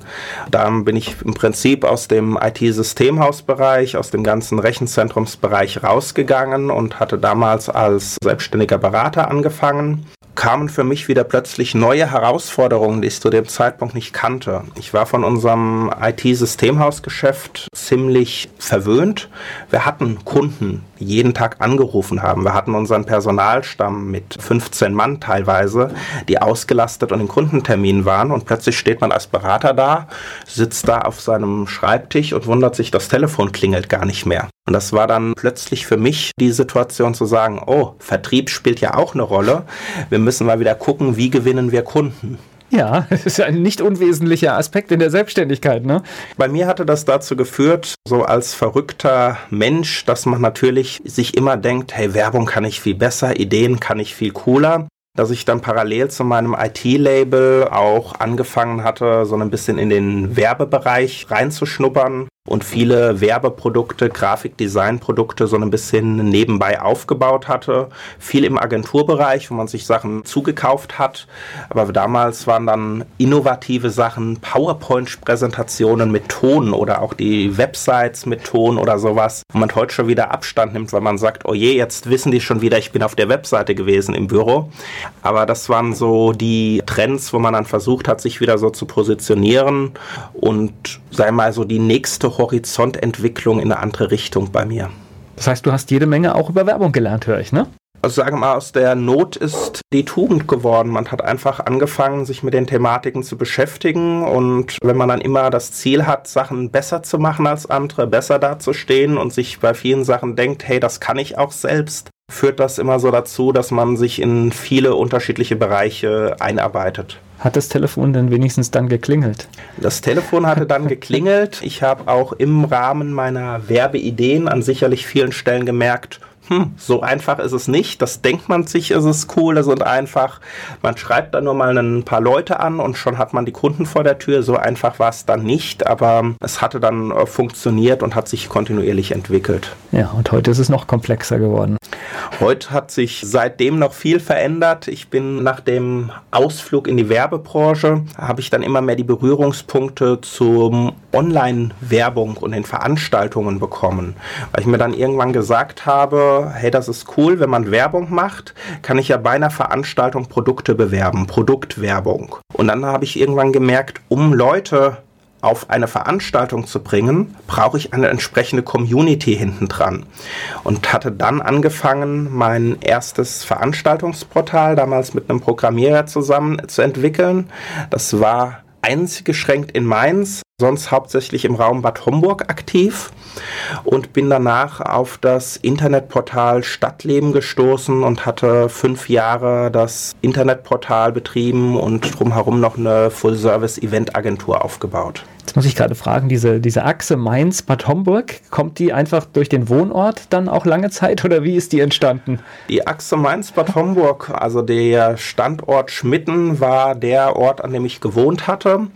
Dann bin ich im Prinzip aus dem IT-Systemhausbereich, aus dem ganzen Rechenzentrumsbereich rausgegangen und hatte damals als selbstständiger Berater angefangen kamen für mich wieder plötzlich neue Herausforderungen, die ich zu dem Zeitpunkt nicht kannte. Ich war von unserem IT-Systemhausgeschäft ziemlich verwöhnt. Wir hatten Kunden, die jeden Tag angerufen haben. Wir hatten unseren Personalstamm mit 15 Mann teilweise, die ausgelastet und in Kundenterminen waren. Und plötzlich steht man als Berater da, sitzt da auf seinem Schreibtisch und wundert sich, das Telefon klingelt gar nicht mehr. Und das war dann plötzlich für mich die Situation zu sagen, oh, Vertrieb spielt ja auch eine Rolle. Wir müssen mal wieder gucken, wie gewinnen wir Kunden. Ja, *laughs* das ist ein nicht unwesentlicher Aspekt in der Selbstständigkeit, ne? Bei mir hatte das dazu geführt, so als verrückter Mensch, dass man natürlich sich immer denkt, hey, Werbung kann ich viel besser, Ideen kann ich viel cooler dass ich dann parallel zu meinem IT-Label auch angefangen hatte, so ein bisschen in den Werbebereich reinzuschnuppern und viele Werbeprodukte, Grafikdesignprodukte so ein bisschen nebenbei aufgebaut hatte. Viel im Agenturbereich, wo man sich Sachen zugekauft hat. Aber damals waren dann innovative Sachen, PowerPoint-Präsentationen mit Ton oder auch die Websites mit Ton oder sowas, wo man heute schon wieder Abstand nimmt, weil man sagt, oh je, jetzt wissen die schon wieder, ich bin auf der Webseite gewesen im Büro. Aber das waren so die Trends, wo man dann versucht hat, sich wieder so zu positionieren und sei mal so die nächste Horizontentwicklung in eine andere Richtung bei mir. Das heißt, du hast jede Menge auch über Werbung gelernt, höre ich, ne? Also sagen wir mal, aus der Not ist die Tugend geworden. Man hat einfach angefangen, sich mit den Thematiken zu beschäftigen. Und wenn man dann immer das Ziel hat, Sachen besser zu machen als andere, besser dazustehen und sich bei vielen Sachen denkt, hey, das kann ich auch selbst, führt das immer so dazu, dass man sich in viele unterschiedliche Bereiche einarbeitet. Hat das Telefon denn wenigstens dann geklingelt? Das Telefon hatte dann *laughs* geklingelt. Ich habe auch im Rahmen meiner Werbeideen an sicherlich vielen Stellen gemerkt, hm, so einfach ist es nicht. Das denkt man sich, ist es cool, das ist einfach. Man schreibt dann nur mal ein paar Leute an und schon hat man die Kunden vor der Tür. So einfach war es dann nicht, aber es hatte dann äh, funktioniert und hat sich kontinuierlich entwickelt. Ja, und heute ist es noch komplexer geworden. Heute hat sich seitdem noch viel verändert. Ich bin nach dem Ausflug in die Werbebranche, habe ich dann immer mehr die Berührungspunkte zum Online-Werbung und den Veranstaltungen bekommen, weil ich mir dann irgendwann gesagt habe, hey, das ist cool, wenn man Werbung macht, kann ich ja bei einer Veranstaltung Produkte bewerben, Produktwerbung. Und dann habe ich irgendwann gemerkt, um Leute auf eine Veranstaltung zu bringen, brauche ich eine entsprechende Community hinten dran. Und hatte dann angefangen, mein erstes Veranstaltungsportal damals mit einem Programmierer zusammen zu entwickeln. Das war eingeschränkt in Mainz, sonst hauptsächlich im Raum Bad Homburg aktiv und bin danach auf das Internetportal Stadtleben gestoßen und hatte fünf Jahre das Internetportal betrieben und drumherum noch eine Full-Service-Event-Agentur aufgebaut. Jetzt muss ich gerade fragen, diese, diese Achse Mainz-Bad Homburg, kommt die einfach durch den Wohnort dann auch lange Zeit oder wie ist die entstanden? Die Achse Mainz-Bad Homburg, also der Standort Schmitten war der Ort, an dem ich gewohnt hatte.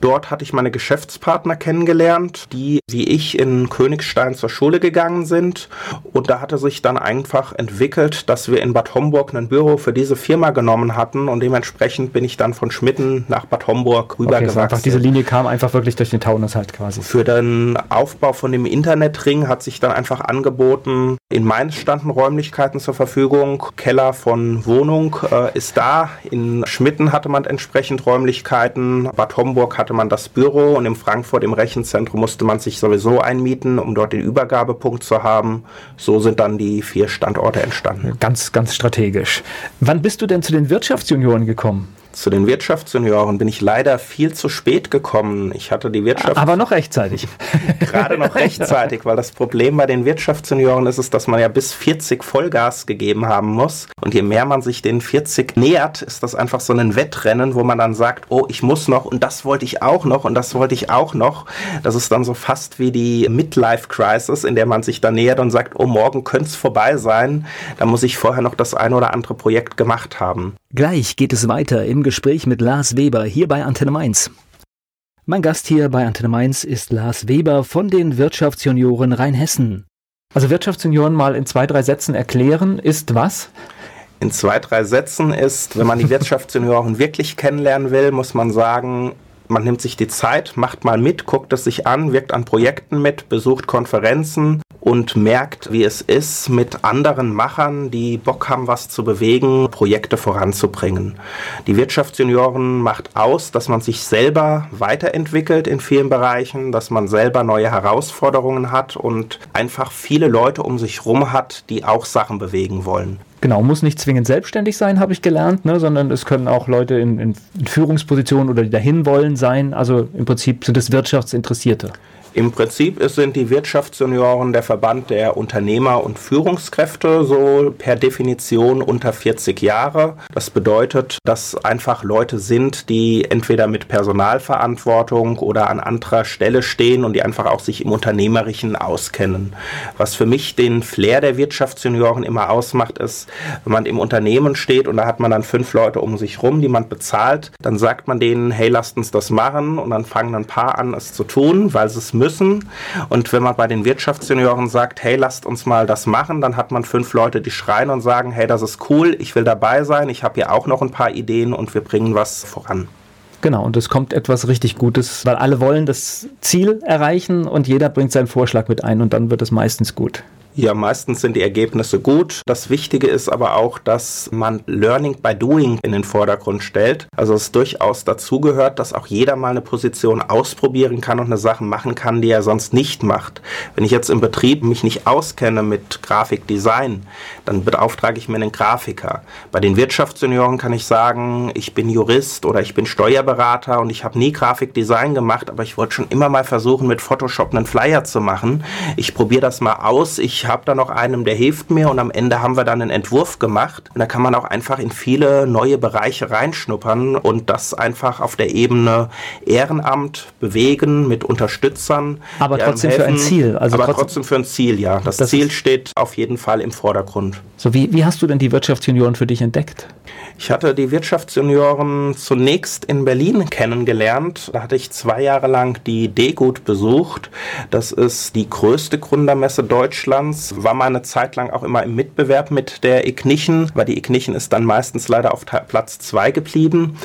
Dort hatte ich meine Geschäftspartner kennengelernt, die wie ich in Königstein zur Schule gegangen sind. Und da hatte sich dann einfach entwickelt, dass wir in Bad Homburg ein Büro für diese Firma genommen hatten und dementsprechend bin ich dann von Schmitten nach Bad Homburg rübergewachsen. Okay, diese Linie kam einfach wirklich durch den Taunus halt quasi. Für den Aufbau von dem Internetring hat sich dann einfach angeboten, in Mainz standen Räumlichkeiten zur Verfügung, Keller von Wohnung äh, ist da, in Schmitten hatte man entsprechend Räumlichkeiten, Bad Homburg hatte man das Büro und in Frankfurt im Rechenzentrum musste man sich sowieso einmieten, um dort den Übergabepunkt zu haben. So sind dann die vier Standorte entstanden. Ganz, ganz strategisch. Wann bist du denn zu den Wirtschaftsjunioren gekommen? Zu den Wirtschaftsjunioren bin ich leider viel zu spät gekommen. Ich hatte die Wirtschaft. Aber noch rechtzeitig. *laughs* Gerade noch rechtzeitig, weil das Problem bei den Wirtschaftsjunioren ist es, dass man ja bis 40 Vollgas gegeben haben muss. Und je mehr man sich den 40 nähert, ist das einfach so ein Wettrennen, wo man dann sagt, oh, ich muss noch und das wollte ich auch noch und das wollte ich auch noch. Das ist dann so fast wie die Midlife Crisis, in der man sich dann nähert und sagt, oh, morgen könnte es vorbei sein. Da muss ich vorher noch das ein oder andere Projekt gemacht haben. Gleich geht es weiter im Gespräch mit Lars Weber hier bei Antenne Mainz. Mein Gast hier bei Antenne Mainz ist Lars Weber von den Wirtschaftsjunioren Rheinhessen. Also Wirtschaftsjunioren mal in zwei, drei Sätzen erklären, ist was? In zwei, drei Sätzen ist, wenn man die *laughs* Wirtschaftsjunioren wirklich kennenlernen will, muss man sagen, man nimmt sich die Zeit, macht mal mit, guckt es sich an, wirkt an Projekten mit, besucht Konferenzen, und merkt, wie es ist, mit anderen Machern, die Bock haben, was zu bewegen, Projekte voranzubringen. Die Wirtschaftsjunioren macht aus, dass man sich selber weiterentwickelt in vielen Bereichen, dass man selber neue Herausforderungen hat und einfach viele Leute um sich herum hat, die auch Sachen bewegen wollen. Genau, muss nicht zwingend selbstständig sein, habe ich gelernt, ne, sondern es können auch Leute in, in, in Führungspositionen oder die dahin wollen sein. Also im Prinzip sind es Wirtschaftsinteressierte. Im Prinzip sind die Wirtschaftsjunioren der Verband der Unternehmer und Führungskräfte, so per Definition unter 40 Jahre. Das bedeutet, dass einfach Leute sind, die entweder mit Personalverantwortung oder an anderer Stelle stehen und die einfach auch sich im Unternehmerischen auskennen. Was für mich den Flair der Wirtschaftsjunioren immer ausmacht, ist, wenn man im Unternehmen steht und da hat man dann fünf Leute um sich rum, die man bezahlt, dann sagt man denen, hey, lasst uns das machen und dann fangen ein paar an, es zu tun, weil sie es müssen müssen. Und wenn man bei den Wirtschaftssenioren sagt, hey, lasst uns mal das machen, dann hat man fünf Leute, die schreien und sagen, hey, das ist cool, ich will dabei sein, ich habe hier auch noch ein paar Ideen und wir bringen was voran. Genau, und es kommt etwas richtig Gutes, weil alle wollen das Ziel erreichen und jeder bringt seinen Vorschlag mit ein und dann wird es meistens gut. Ja, meistens sind die Ergebnisse gut. Das Wichtige ist aber auch, dass man Learning by Doing in den Vordergrund stellt. Also es durchaus dazugehört, dass auch jeder mal eine Position ausprobieren kann und eine Sache machen kann, die er sonst nicht macht. Wenn ich jetzt im Betrieb mich nicht auskenne mit Grafikdesign, dann beauftrage ich mir einen Grafiker. Bei den Wirtschaftssenioren kann ich sagen, ich bin Jurist oder ich bin Steuerberater und ich habe nie Grafikdesign gemacht, aber ich wollte schon immer mal versuchen, mit Photoshop einen Flyer zu machen. Ich probiere das mal aus. Ich ich habe da noch einen, der hilft mir und am Ende haben wir dann einen Entwurf gemacht. Und da kann man auch einfach in viele neue Bereiche reinschnuppern und das einfach auf der Ebene Ehrenamt bewegen mit Unterstützern. Aber trotzdem helfen. für ein Ziel. Also aber trotzdem, trotzdem, für ein Ziel, ja. Das, das Ziel steht auf jeden Fall im Vordergrund. So, wie, wie hast du denn die Wirtschaftsjunioren für dich entdeckt? Ich hatte die Wirtschaftsjunioren zunächst in Berlin kennengelernt. Da hatte ich zwei Jahre lang die D-Gut besucht. Das ist die größte Gründermesse Deutschlands. War mal eine Zeit lang auch immer im Mitbewerb mit der Ignition, weil die Ignition ist dann meistens leider auf Platz zwei geblieben.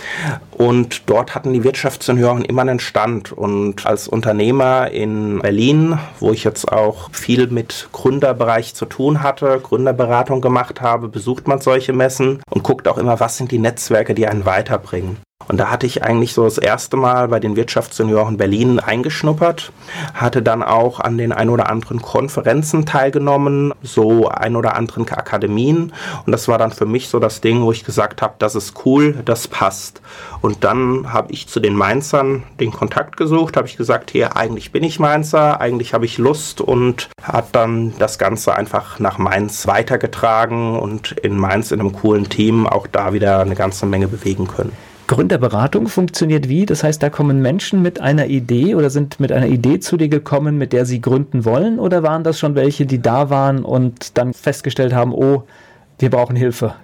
Und dort hatten die Wirtschaftsjunioren immer einen Stand. Und als Unternehmer in Berlin, wo ich jetzt auch viel mit Gründerbereich zu tun hatte, Gründerberatung gemacht habe, besucht man solche Messen und guckt auch immer, was sind die Netzwerke, die einen weiterbringen. Und da hatte ich eigentlich so das erste Mal bei den Wirtschaftssenioren Berlin eingeschnuppert, hatte dann auch an den ein oder anderen Konferenzen teilgenommen, so ein oder anderen Akademien. Und das war dann für mich so das Ding, wo ich gesagt habe, das ist cool, das passt. Und dann habe ich zu den Mainzern den Kontakt gesucht, habe ich gesagt, hier, eigentlich bin ich Mainzer, eigentlich habe ich Lust und hat dann das Ganze einfach nach Mainz weitergetragen und in Mainz in einem coolen Team auch da wieder eine ganze Menge bewegen können. Gründerberatung funktioniert wie? Das heißt, da kommen Menschen mit einer Idee oder sind mit einer Idee zu dir gekommen, mit der sie gründen wollen? Oder waren das schon welche, die da waren und dann festgestellt haben, oh, wir brauchen Hilfe?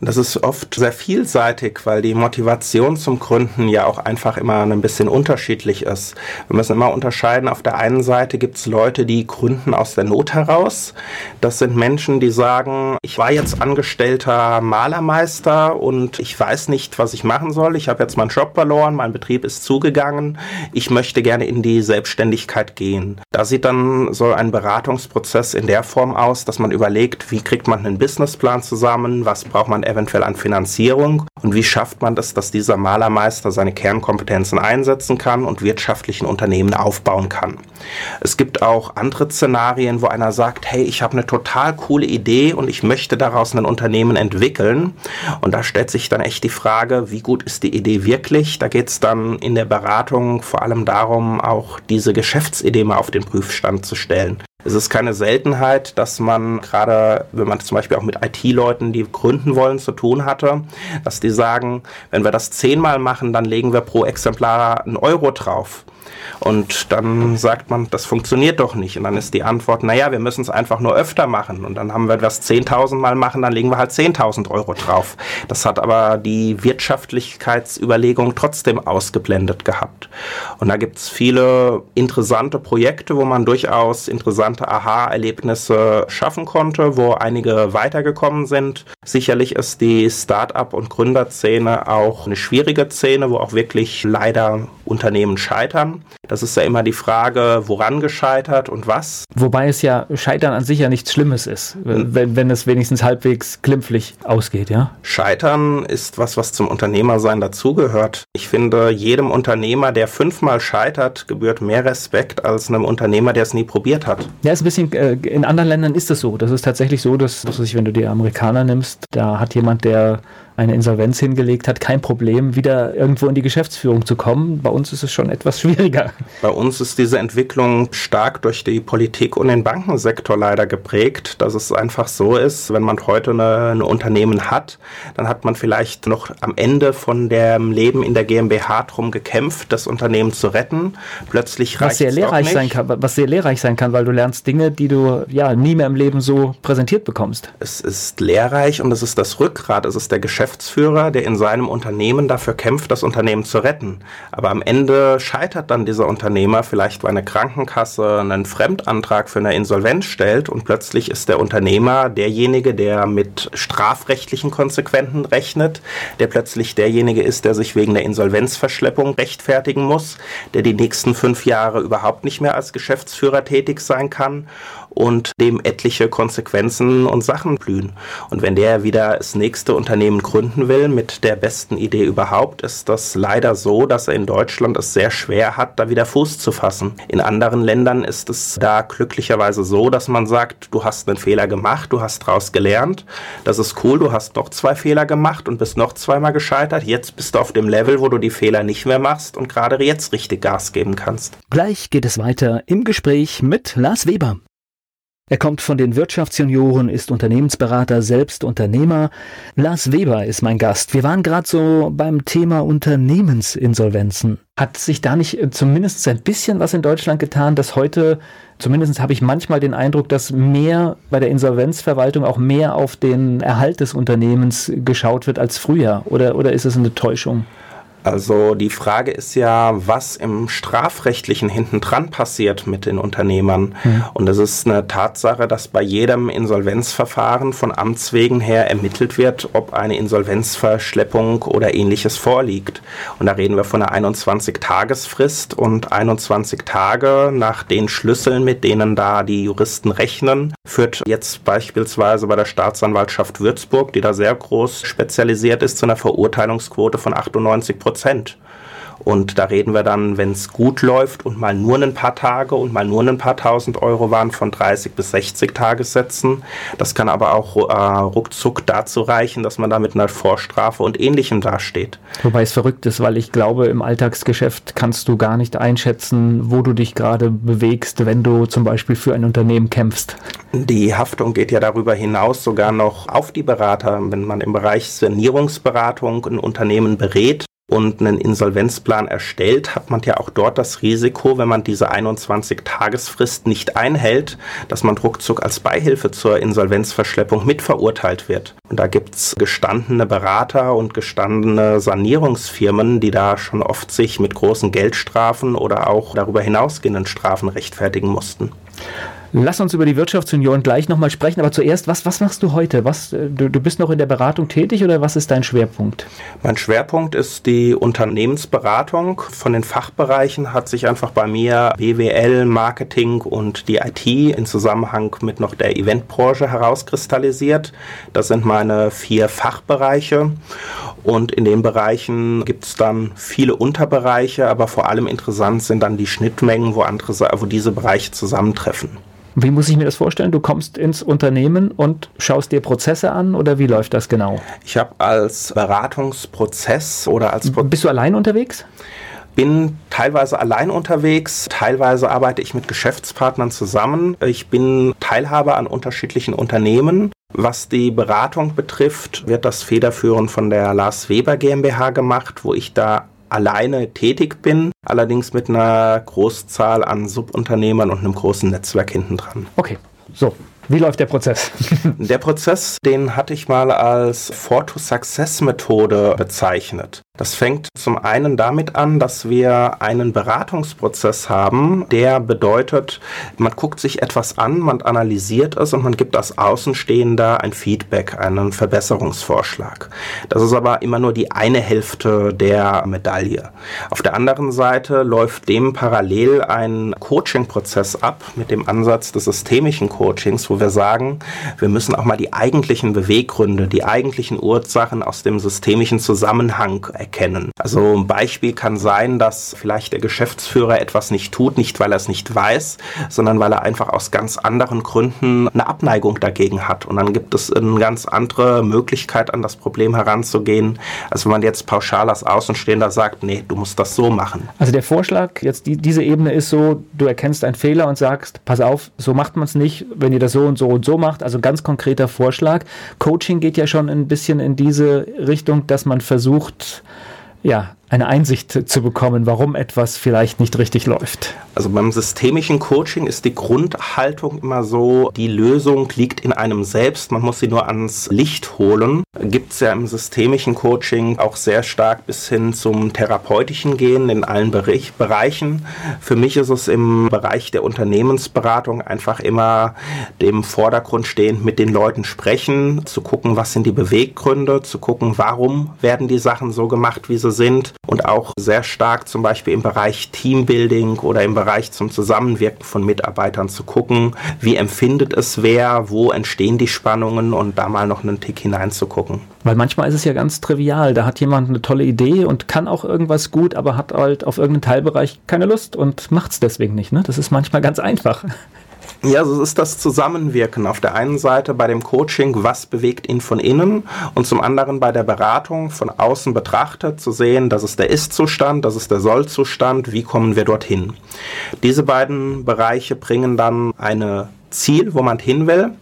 Das ist oft sehr vielseitig, weil die Motivation zum Gründen ja auch einfach immer ein bisschen unterschiedlich ist. Wir müssen immer unterscheiden, auf der einen Seite gibt es Leute, die gründen aus der Not heraus. Das sind Menschen, die sagen, ich war jetzt angestellter Malermeister und ich weiß nicht, was ich machen soll. Ich habe jetzt meinen Job verloren, mein Betrieb ist zugegangen. Ich möchte gerne in die Selbstständigkeit gehen. Da sieht dann so ein Beratungsprozess in der Form aus, dass man überlegt, wie kriegt man einen Businessplan zusammen, was braucht man eventuell an Finanzierung und wie schafft man das, dass dieser Malermeister seine Kernkompetenzen einsetzen kann und wirtschaftlichen Unternehmen aufbauen kann. Es gibt auch andere Szenarien, wo einer sagt, hey, ich habe eine total coole Idee und ich möchte daraus ein Unternehmen entwickeln. Und da stellt sich dann echt die Frage, wie gut ist die Idee wirklich? Da geht es dann in der Beratung vor allem darum, auch diese Geschäftsidee mal auf den Prüfstand zu stellen. Es ist keine Seltenheit, dass man gerade, wenn man zum Beispiel auch mit IT-Leuten, die gründen wollen, zu tun hatte, dass die sagen, wenn wir das zehnmal machen, dann legen wir pro Exemplar einen Euro drauf. Und dann sagt man, das funktioniert doch nicht. Und dann ist die Antwort, naja, wir müssen es einfach nur öfter machen. Und dann haben wir das 10.000 Mal machen, dann legen wir halt 10.000 Euro drauf. Das hat aber die Wirtschaftlichkeitsüberlegung trotzdem ausgeblendet gehabt. Und da gibt es viele interessante Projekte, wo man durchaus interessante Aha-Erlebnisse schaffen konnte, wo einige weitergekommen sind. Sicherlich ist die Start-up- und Gründerszene auch eine schwierige Szene, wo auch wirklich leider Unternehmen scheitern. Das ist ja immer die Frage, woran gescheitert und was. Wobei es ja Scheitern an sich ja nichts Schlimmes ist, wenn, wenn es wenigstens halbwegs glimpflich ausgeht, ja? Scheitern ist was, was zum Unternehmersein dazugehört. Ich finde, jedem Unternehmer, der fünfmal scheitert, gebührt mehr Respekt als einem Unternehmer, der es nie probiert hat. Ja, ist ein bisschen, äh, in anderen Ländern ist das so. Das ist tatsächlich so, dass, dass wenn du die Amerikaner nimmst, da hat jemand, der eine Insolvenz hingelegt hat, kein Problem, wieder irgendwo in die Geschäftsführung zu kommen. Bei uns ist es schon etwas *laughs* schwieriger. Bei uns ist diese Entwicklung stark durch die Politik und den Bankensektor leider geprägt, dass es einfach so ist, wenn man heute eine, ein Unternehmen hat, dann hat man vielleicht noch am Ende von dem Leben in der GmbH drum gekämpft, das Unternehmen zu retten. Plötzlich reicht was sehr lehrreich sein kann, was sehr lehrreich sein kann, weil du lernst Dinge, die du ja nie mehr im Leben so präsentiert bekommst. Es ist lehrreich und es ist das Rückgrat, es ist der Geschäft Geschäftsführer, der in seinem Unternehmen dafür kämpft, das Unternehmen zu retten. Aber am Ende scheitert dann dieser Unternehmer vielleicht, weil eine Krankenkasse einen Fremdantrag für eine Insolvenz stellt und plötzlich ist der Unternehmer derjenige, der mit strafrechtlichen Konsequenzen rechnet, der plötzlich derjenige ist, der sich wegen der Insolvenzverschleppung rechtfertigen muss, der die nächsten fünf Jahre überhaupt nicht mehr als Geschäftsführer tätig sein kann und dem etliche Konsequenzen und Sachen blühen. Und wenn der wieder das nächste Unternehmen gründen will mit der besten Idee überhaupt, ist das leider so, dass er in Deutschland es sehr schwer hat, da wieder Fuß zu fassen. In anderen Ländern ist es da glücklicherweise so, dass man sagt, du hast einen Fehler gemacht, du hast daraus gelernt, das ist cool, du hast noch zwei Fehler gemacht und bist noch zweimal gescheitert, jetzt bist du auf dem Level, wo du die Fehler nicht mehr machst und gerade jetzt richtig Gas geben kannst. Gleich geht es weiter im Gespräch mit Lars Weber. Er kommt von den Wirtschaftsjunioren, ist Unternehmensberater, selbst Unternehmer. Lars Weber ist mein Gast. Wir waren gerade so beim Thema Unternehmensinsolvenzen. Hat sich da nicht äh, zumindest ein bisschen was in Deutschland getan, dass heute, zumindest habe ich manchmal den Eindruck, dass mehr bei der Insolvenzverwaltung auch mehr auf den Erhalt des Unternehmens geschaut wird als früher? Oder, oder ist es eine Täuschung? Also die Frage ist ja, was im strafrechtlichen hintendran passiert mit den Unternehmern. Mhm. Und es ist eine Tatsache, dass bei jedem Insolvenzverfahren von Amts wegen her ermittelt wird, ob eine Insolvenzverschleppung oder ähnliches vorliegt. Und da reden wir von einer 21-Tagesfrist und 21 Tage nach den Schlüsseln, mit denen da die Juristen rechnen, führt jetzt beispielsweise bei der Staatsanwaltschaft Würzburg, die da sehr groß spezialisiert ist, zu einer Verurteilungsquote von 98 Prozent. Prozent. Und da reden wir dann, wenn es gut läuft und mal nur ein paar Tage und mal nur ein paar tausend Euro waren, von 30 bis 60 Tagessätzen. Das kann aber auch äh, ruckzuck dazu reichen, dass man da mit einer Vorstrafe und Ähnlichem dasteht. Wobei es verrückt ist, weil ich glaube, im Alltagsgeschäft kannst du gar nicht einschätzen, wo du dich gerade bewegst, wenn du zum Beispiel für ein Unternehmen kämpfst. Die Haftung geht ja darüber hinaus sogar noch auf die Berater. Wenn man im Bereich Sanierungsberatung ein Unternehmen berät, und einen Insolvenzplan erstellt, hat man ja auch dort das Risiko, wenn man diese 21-Tagesfrist nicht einhält, dass man ruckzuck als Beihilfe zur Insolvenzverschleppung mitverurteilt wird. Und da gibt's gestandene Berater und gestandene Sanierungsfirmen, die da schon oft sich mit großen Geldstrafen oder auch darüber hinausgehenden Strafen rechtfertigen mussten. Lass uns über die Wirtschaftsunion gleich nochmal sprechen, aber zuerst, was, was machst du heute? Was, äh, du, du bist noch in der Beratung tätig oder was ist dein Schwerpunkt? Mein Schwerpunkt ist die Unternehmensberatung. Von den Fachbereichen hat sich einfach bei mir BWL, Marketing und die IT in Zusammenhang mit noch der Eventbranche herauskristallisiert. Das sind meine vier Fachbereiche und in den Bereichen gibt es dann viele Unterbereiche, aber vor allem interessant sind dann die Schnittmengen, wo, andere, wo diese Bereiche zusammentreffen. Wie muss ich mir das vorstellen? Du kommst ins Unternehmen und schaust dir Prozesse an oder wie läuft das genau? Ich habe als Beratungsprozess oder als... Pro Bist du allein unterwegs? bin teilweise allein unterwegs, teilweise arbeite ich mit Geschäftspartnern zusammen. Ich bin Teilhaber an unterschiedlichen Unternehmen. Was die Beratung betrifft, wird das federführend von der Lars Weber GmbH gemacht, wo ich da alleine tätig bin, allerdings mit einer Großzahl an Subunternehmern und einem großen Netzwerk hinten dran. Okay, so. Wie läuft der Prozess? der Prozess, den hatte ich mal als For-to-Success-Methode bezeichnet. Das fängt zum einen damit an, dass wir einen Beratungsprozess haben, der bedeutet, man guckt sich etwas an, man analysiert es und man gibt als Außenstehender ein Feedback, einen Verbesserungsvorschlag. Das ist aber immer nur die eine Hälfte der Medaille. Auf der anderen Seite läuft dem parallel ein Coaching-Prozess ab mit dem Ansatz des systemischen Coachings, wo wir sagen, wir müssen auch mal die eigentlichen Beweggründe, die eigentlichen Ursachen aus dem systemischen Zusammenhang. Also ein Beispiel kann sein, dass vielleicht der Geschäftsführer etwas nicht tut, nicht weil er es nicht weiß, sondern weil er einfach aus ganz anderen Gründen eine Abneigung dagegen hat. Und dann gibt es eine ganz andere Möglichkeit, an das Problem heranzugehen, als wenn man jetzt pauschal als Außenstehender sagt, nee, du musst das so machen. Also der Vorschlag, jetzt die, diese Ebene ist so, du erkennst einen Fehler und sagst, pass auf, so macht man es nicht, wenn ihr das so und so und so macht. Also ganz konkreter Vorschlag. Coaching geht ja schon ein bisschen in diese Richtung, dass man versucht, ja, eine Einsicht zu bekommen, warum etwas vielleicht nicht richtig läuft? Also beim systemischen Coaching ist die Grundhaltung immer so, die Lösung liegt in einem selbst, man muss sie nur ans Licht holen. Gibt es ja im systemischen Coaching auch sehr stark bis hin zum therapeutischen Gehen in allen Bereichen. Für mich ist es im Bereich der Unternehmensberatung einfach immer dem Vordergrund stehend mit den Leuten sprechen, zu gucken, was sind die Beweggründe, zu gucken, warum werden die Sachen so gemacht, wie sie sind und auch sehr stark zum Beispiel im Bereich Teambuilding oder im Bereich zum Zusammenwirken von Mitarbeitern zu gucken, wie empfindet es wer, wo entstehen die Spannungen und da mal noch einen Tick hineinzugucken. Weil manchmal ist es ja ganz trivial, da hat jemand eine tolle Idee und kann auch irgendwas gut, aber hat halt auf irgendeinen Teilbereich keine Lust und macht es deswegen nicht. Ne? Das ist manchmal ganz einfach. Ja, so ist das Zusammenwirken. Auf der einen Seite bei dem Coaching, was bewegt ihn von innen und zum anderen bei der Beratung von außen betrachtet zu sehen, das ist der Ist-Zustand, das ist der Soll-Zustand, wie kommen wir dorthin. Diese beiden Bereiche bringen dann eine Ziel, wo man hin will.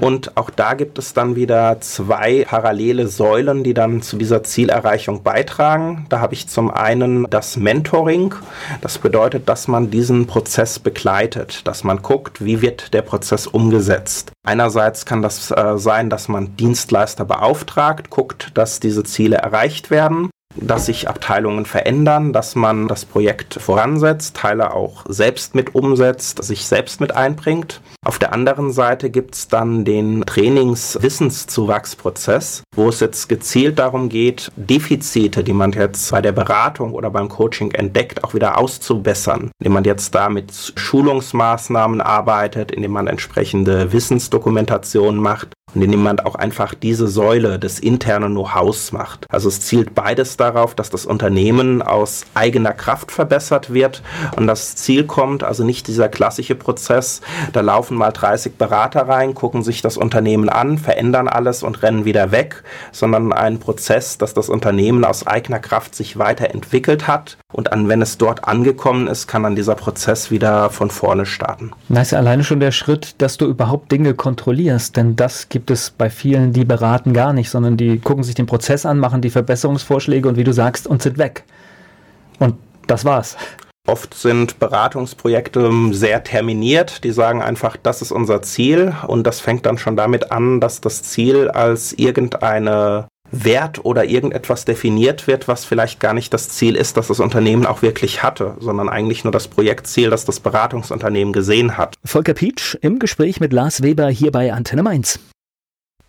Und auch da gibt es dann wieder zwei parallele Säulen, die dann zu dieser Zielerreichung beitragen. Da habe ich zum einen das Mentoring. Das bedeutet, dass man diesen Prozess begleitet, dass man guckt, wie wird der Prozess umgesetzt. Einerseits kann das äh, sein, dass man Dienstleister beauftragt, guckt, dass diese Ziele erreicht werden dass sich Abteilungen verändern, dass man das Projekt voransetzt, Teile auch selbst mit umsetzt, sich selbst mit einbringt. Auf der anderen Seite gibt es dann den Trainings-Wissenszuwachsprozess, wo es jetzt gezielt darum geht, Defizite, die man jetzt bei der Beratung oder beim Coaching entdeckt, auch wieder auszubessern, indem man jetzt da mit Schulungsmaßnahmen arbeitet, indem man entsprechende Wissensdokumentationen macht und indem man auch einfach diese Säule des internen Know-hows macht. Also es zielt beides darauf, dass das Unternehmen aus eigener Kraft verbessert wird und das Ziel kommt, also nicht dieser klassische Prozess, da laufen mal 30 Berater rein, gucken sich das Unternehmen an, verändern alles und rennen wieder weg, sondern ein Prozess, dass das Unternehmen aus eigener Kraft sich weiterentwickelt hat und an, wenn es dort angekommen ist, kann dann dieser Prozess wieder von vorne starten. Na, ist ja alleine schon der Schritt, dass du überhaupt Dinge kontrollierst, denn das gibt es bei vielen, die beraten gar nicht, sondern die gucken sich den Prozess an, machen die Verbesserungsvorschläge und wie du sagst, und sind weg. Und das war's. Oft sind Beratungsprojekte sehr terminiert. Die sagen einfach, das ist unser Ziel. Und das fängt dann schon damit an, dass das Ziel als irgendeine Wert oder irgendetwas definiert wird, was vielleicht gar nicht das Ziel ist, das das Unternehmen auch wirklich hatte, sondern eigentlich nur das Projektziel, das das Beratungsunternehmen gesehen hat. Volker Pietsch im Gespräch mit Lars Weber hier bei Antenne Mainz.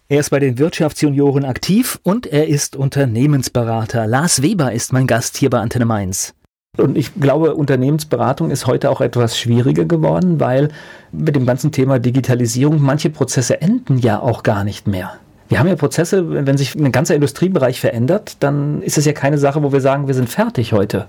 Er ist bei den Wirtschaftsjunioren aktiv und er ist Unternehmensberater. Lars Weber ist mein Gast hier bei Antenne Mainz. Und ich glaube, Unternehmensberatung ist heute auch etwas schwieriger geworden, weil mit dem ganzen Thema Digitalisierung manche Prozesse enden ja auch gar nicht mehr. Wir haben ja Prozesse, wenn sich ein ganzer Industriebereich verändert, dann ist es ja keine Sache, wo wir sagen, wir sind fertig heute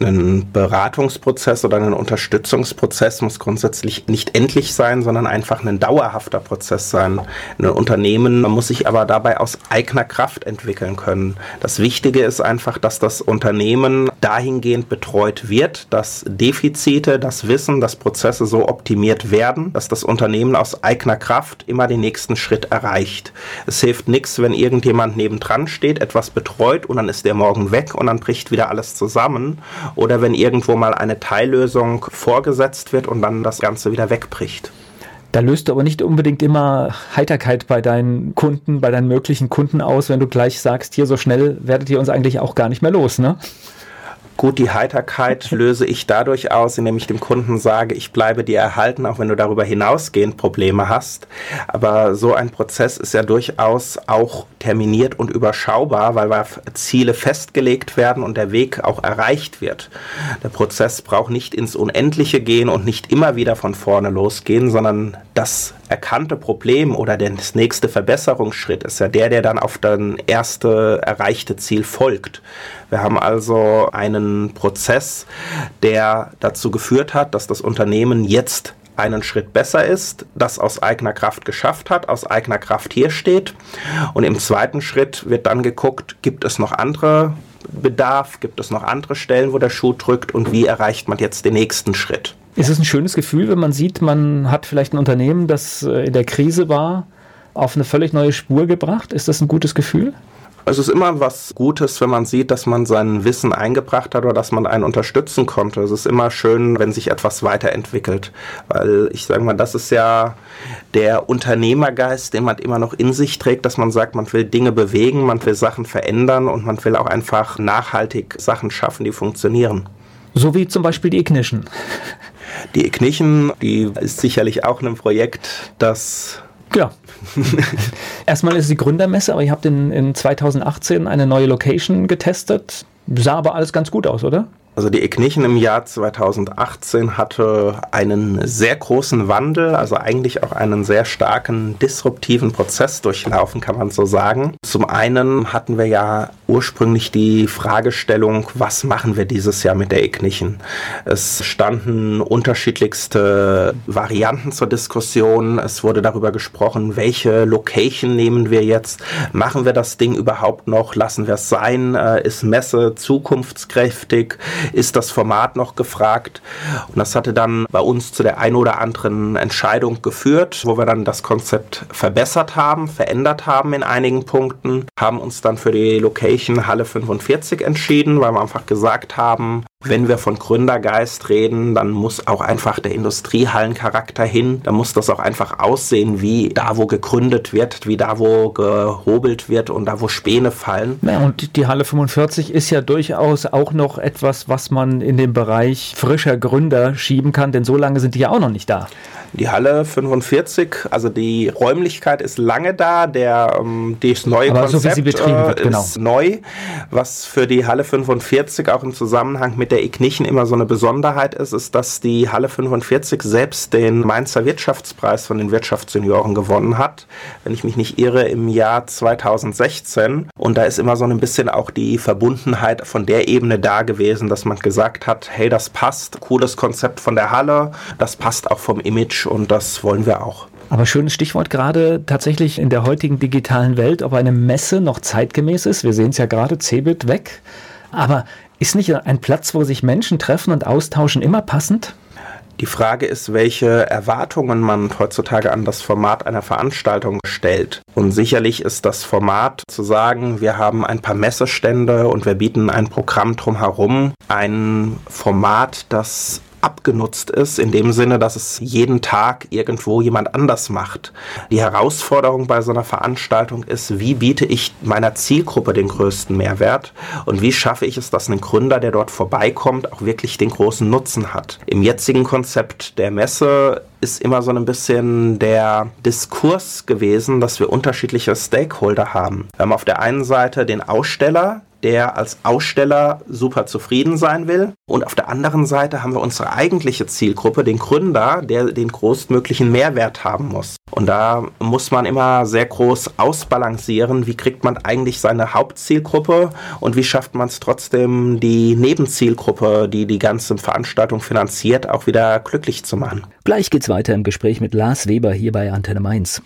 ein Beratungsprozess oder ein Unterstützungsprozess muss grundsätzlich nicht endlich sein, sondern einfach ein dauerhafter Prozess sein. Ein Unternehmen muss sich aber dabei aus eigener Kraft entwickeln können. Das Wichtige ist einfach, dass das Unternehmen dahingehend betreut wird, dass Defizite, das Wissen, dass Prozesse so optimiert werden, dass das Unternehmen aus eigener Kraft immer den nächsten Schritt erreicht. Es hilft nichts, wenn irgendjemand nebendran steht, etwas betreut und dann ist der morgen weg und dann bricht wieder alles zusammen oder wenn irgendwo mal eine Teillösung vorgesetzt wird und dann das Ganze wieder wegbricht. Da löst du aber nicht unbedingt immer Heiterkeit bei deinen Kunden, bei deinen möglichen Kunden aus, wenn du gleich sagst, hier so schnell werdet ihr uns eigentlich auch gar nicht mehr los, ne? Gut, die Heiterkeit *laughs* löse ich dadurch aus, indem ich dem Kunden sage, ich bleibe dir erhalten, auch wenn du darüber hinausgehend Probleme hast. Aber so ein Prozess ist ja durchaus auch terminiert und überschaubar, weil Ziele festgelegt werden und der Weg auch erreicht wird. Der Prozess braucht nicht ins Unendliche gehen und nicht immer wieder von vorne losgehen, sondern das erkannte Problem oder der nächste Verbesserungsschritt ist ja der, der dann auf das erste erreichte Ziel folgt. Wir haben also einen Prozess, der dazu geführt hat, dass das Unternehmen jetzt einen Schritt besser ist, das aus eigener Kraft geschafft hat, aus eigener Kraft hier steht. Und im zweiten Schritt wird dann geguckt, gibt es noch andere Bedarf, gibt es noch andere Stellen, wo der Schuh drückt und wie erreicht man jetzt den nächsten Schritt. Ist es ein schönes Gefühl, wenn man sieht, man hat vielleicht ein Unternehmen, das äh, in der Krise war, auf eine völlig neue Spur gebracht? Ist das ein gutes Gefühl? Es ist immer was Gutes, wenn man sieht, dass man sein Wissen eingebracht hat oder dass man einen unterstützen konnte. Es ist immer schön, wenn sich etwas weiterentwickelt. Weil ich sage mal, das ist ja der Unternehmergeist, den man immer noch in sich trägt, dass man sagt, man will Dinge bewegen, man will Sachen verändern und man will auch einfach nachhaltig Sachen schaffen, die funktionieren. So wie zum Beispiel die Ignition. Die Ignition, die ist sicherlich auch ein Projekt, das ja. *laughs* Erstmal ist es die Gründermesse, aber ihr habt in, in 2018 eine neue Location getestet. Sah aber alles ganz gut aus, oder? Also die Ignition im Jahr 2018 hatte einen sehr großen Wandel, also eigentlich auch einen sehr starken disruptiven Prozess durchlaufen, kann man so sagen. Zum einen hatten wir ja ursprünglich die Fragestellung, was machen wir dieses Jahr mit der Ignition? Es standen unterschiedlichste Varianten zur Diskussion. Es wurde darüber gesprochen, welche Location nehmen wir jetzt? Machen wir das Ding überhaupt noch? Lassen wir es sein? Äh, ist Messe zukunftskräftig? Ist das Format noch gefragt. Und das hatte dann bei uns zu der ein oder anderen Entscheidung geführt, wo wir dann das Konzept verbessert haben, verändert haben in einigen Punkten, haben uns dann für die Location Halle 45 entschieden, weil wir einfach gesagt haben, wenn wir von Gründergeist reden, dann muss auch einfach der Industriehallencharakter hin. Da muss das auch einfach aussehen, wie da, wo gegründet wird, wie da, wo gehobelt wird und da, wo Späne fallen. Ja, und die Halle 45 ist ja durchaus auch noch etwas, was man in den Bereich frischer Gründer schieben kann, denn so lange sind die ja auch noch nicht da. Die Halle 45, also die Räumlichkeit ist lange da, der ähm, das neue Aber Konzept so wird, äh, genau. ist neu, was für die Halle 45 auch im Zusammenhang mit der Ignition immer so eine Besonderheit ist, ist, dass die Halle 45 selbst den Mainzer Wirtschaftspreis von den Wirtschaftssenioren gewonnen hat, wenn ich mich nicht irre, im Jahr 2016. Und da ist immer so ein bisschen auch die Verbundenheit von der Ebene da gewesen, dass man gesagt hat, hey, das passt, cooles Konzept von der Halle, das passt auch vom Image und das wollen wir auch. Aber schönes Stichwort gerade tatsächlich in der heutigen digitalen Welt, ob eine Messe noch zeitgemäß ist. Wir sehen es ja gerade, Cebit weg. Aber ist nicht ein Platz, wo sich Menschen treffen und austauschen, immer passend? Die Frage ist, welche Erwartungen man heutzutage an das Format einer Veranstaltung stellt. Und sicherlich ist das Format zu sagen, wir haben ein paar Messestände und wir bieten ein Programm drumherum, ein Format, das abgenutzt ist, in dem Sinne, dass es jeden Tag irgendwo jemand anders macht. Die Herausforderung bei so einer Veranstaltung ist, wie biete ich meiner Zielgruppe den größten Mehrwert und wie schaffe ich es, dass ein Gründer, der dort vorbeikommt, auch wirklich den großen Nutzen hat. Im jetzigen Konzept der Messe ist immer so ein bisschen der Diskurs gewesen, dass wir unterschiedliche Stakeholder haben. Wir haben auf der einen Seite den Aussteller, der als Aussteller super zufrieden sein will. Und auf der anderen Seite haben wir unsere eigentliche Zielgruppe, den Gründer, der den größtmöglichen Mehrwert haben muss. Und da muss man immer sehr groß ausbalancieren, wie kriegt man eigentlich seine Hauptzielgruppe und wie schafft man es trotzdem, die Nebenzielgruppe, die die ganze Veranstaltung finanziert, auch wieder glücklich zu machen. Gleich geht's weiter im Gespräch mit Lars Weber hier bei Antenne Mainz.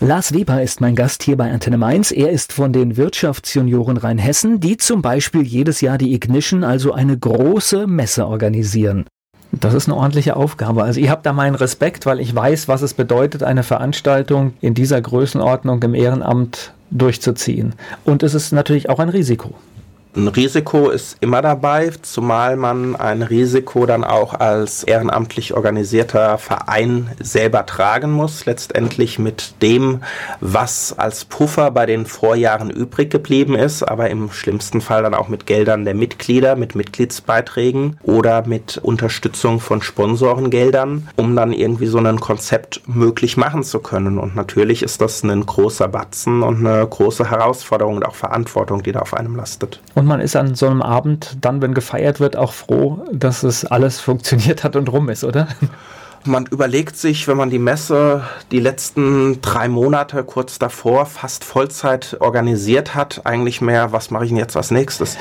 Lars Weber ist mein Gast hier bei Antenne Mainz. Er ist von den Wirtschaftsjunioren Rheinhessen, die zum Beispiel jedes Jahr die Ignition, also eine große Messe organisieren. Das ist eine ordentliche Aufgabe. Also ich habe da meinen Respekt, weil ich weiß, was es bedeutet, eine Veranstaltung in dieser Größenordnung im Ehrenamt durchzuziehen. Und es ist natürlich auch ein Risiko. Ein Risiko ist immer dabei, zumal man ein Risiko dann auch als ehrenamtlich organisierter Verein selber tragen muss, letztendlich mit dem, was als Puffer bei den Vorjahren übrig geblieben ist, aber im schlimmsten Fall dann auch mit Geldern der Mitglieder, mit Mitgliedsbeiträgen oder mit Unterstützung von Sponsorengeldern, um dann irgendwie so ein Konzept möglich machen zu können. Und natürlich ist das ein großer Batzen und eine große Herausforderung und auch Verantwortung, die da auf einem lastet. Und man ist an so einem Abend dann, wenn gefeiert wird, auch froh, dass es alles *laughs* funktioniert hat und rum ist, oder? Man überlegt sich, wenn man die Messe die letzten drei Monate kurz davor fast Vollzeit organisiert hat, eigentlich mehr, was mache ich denn jetzt als nächstes?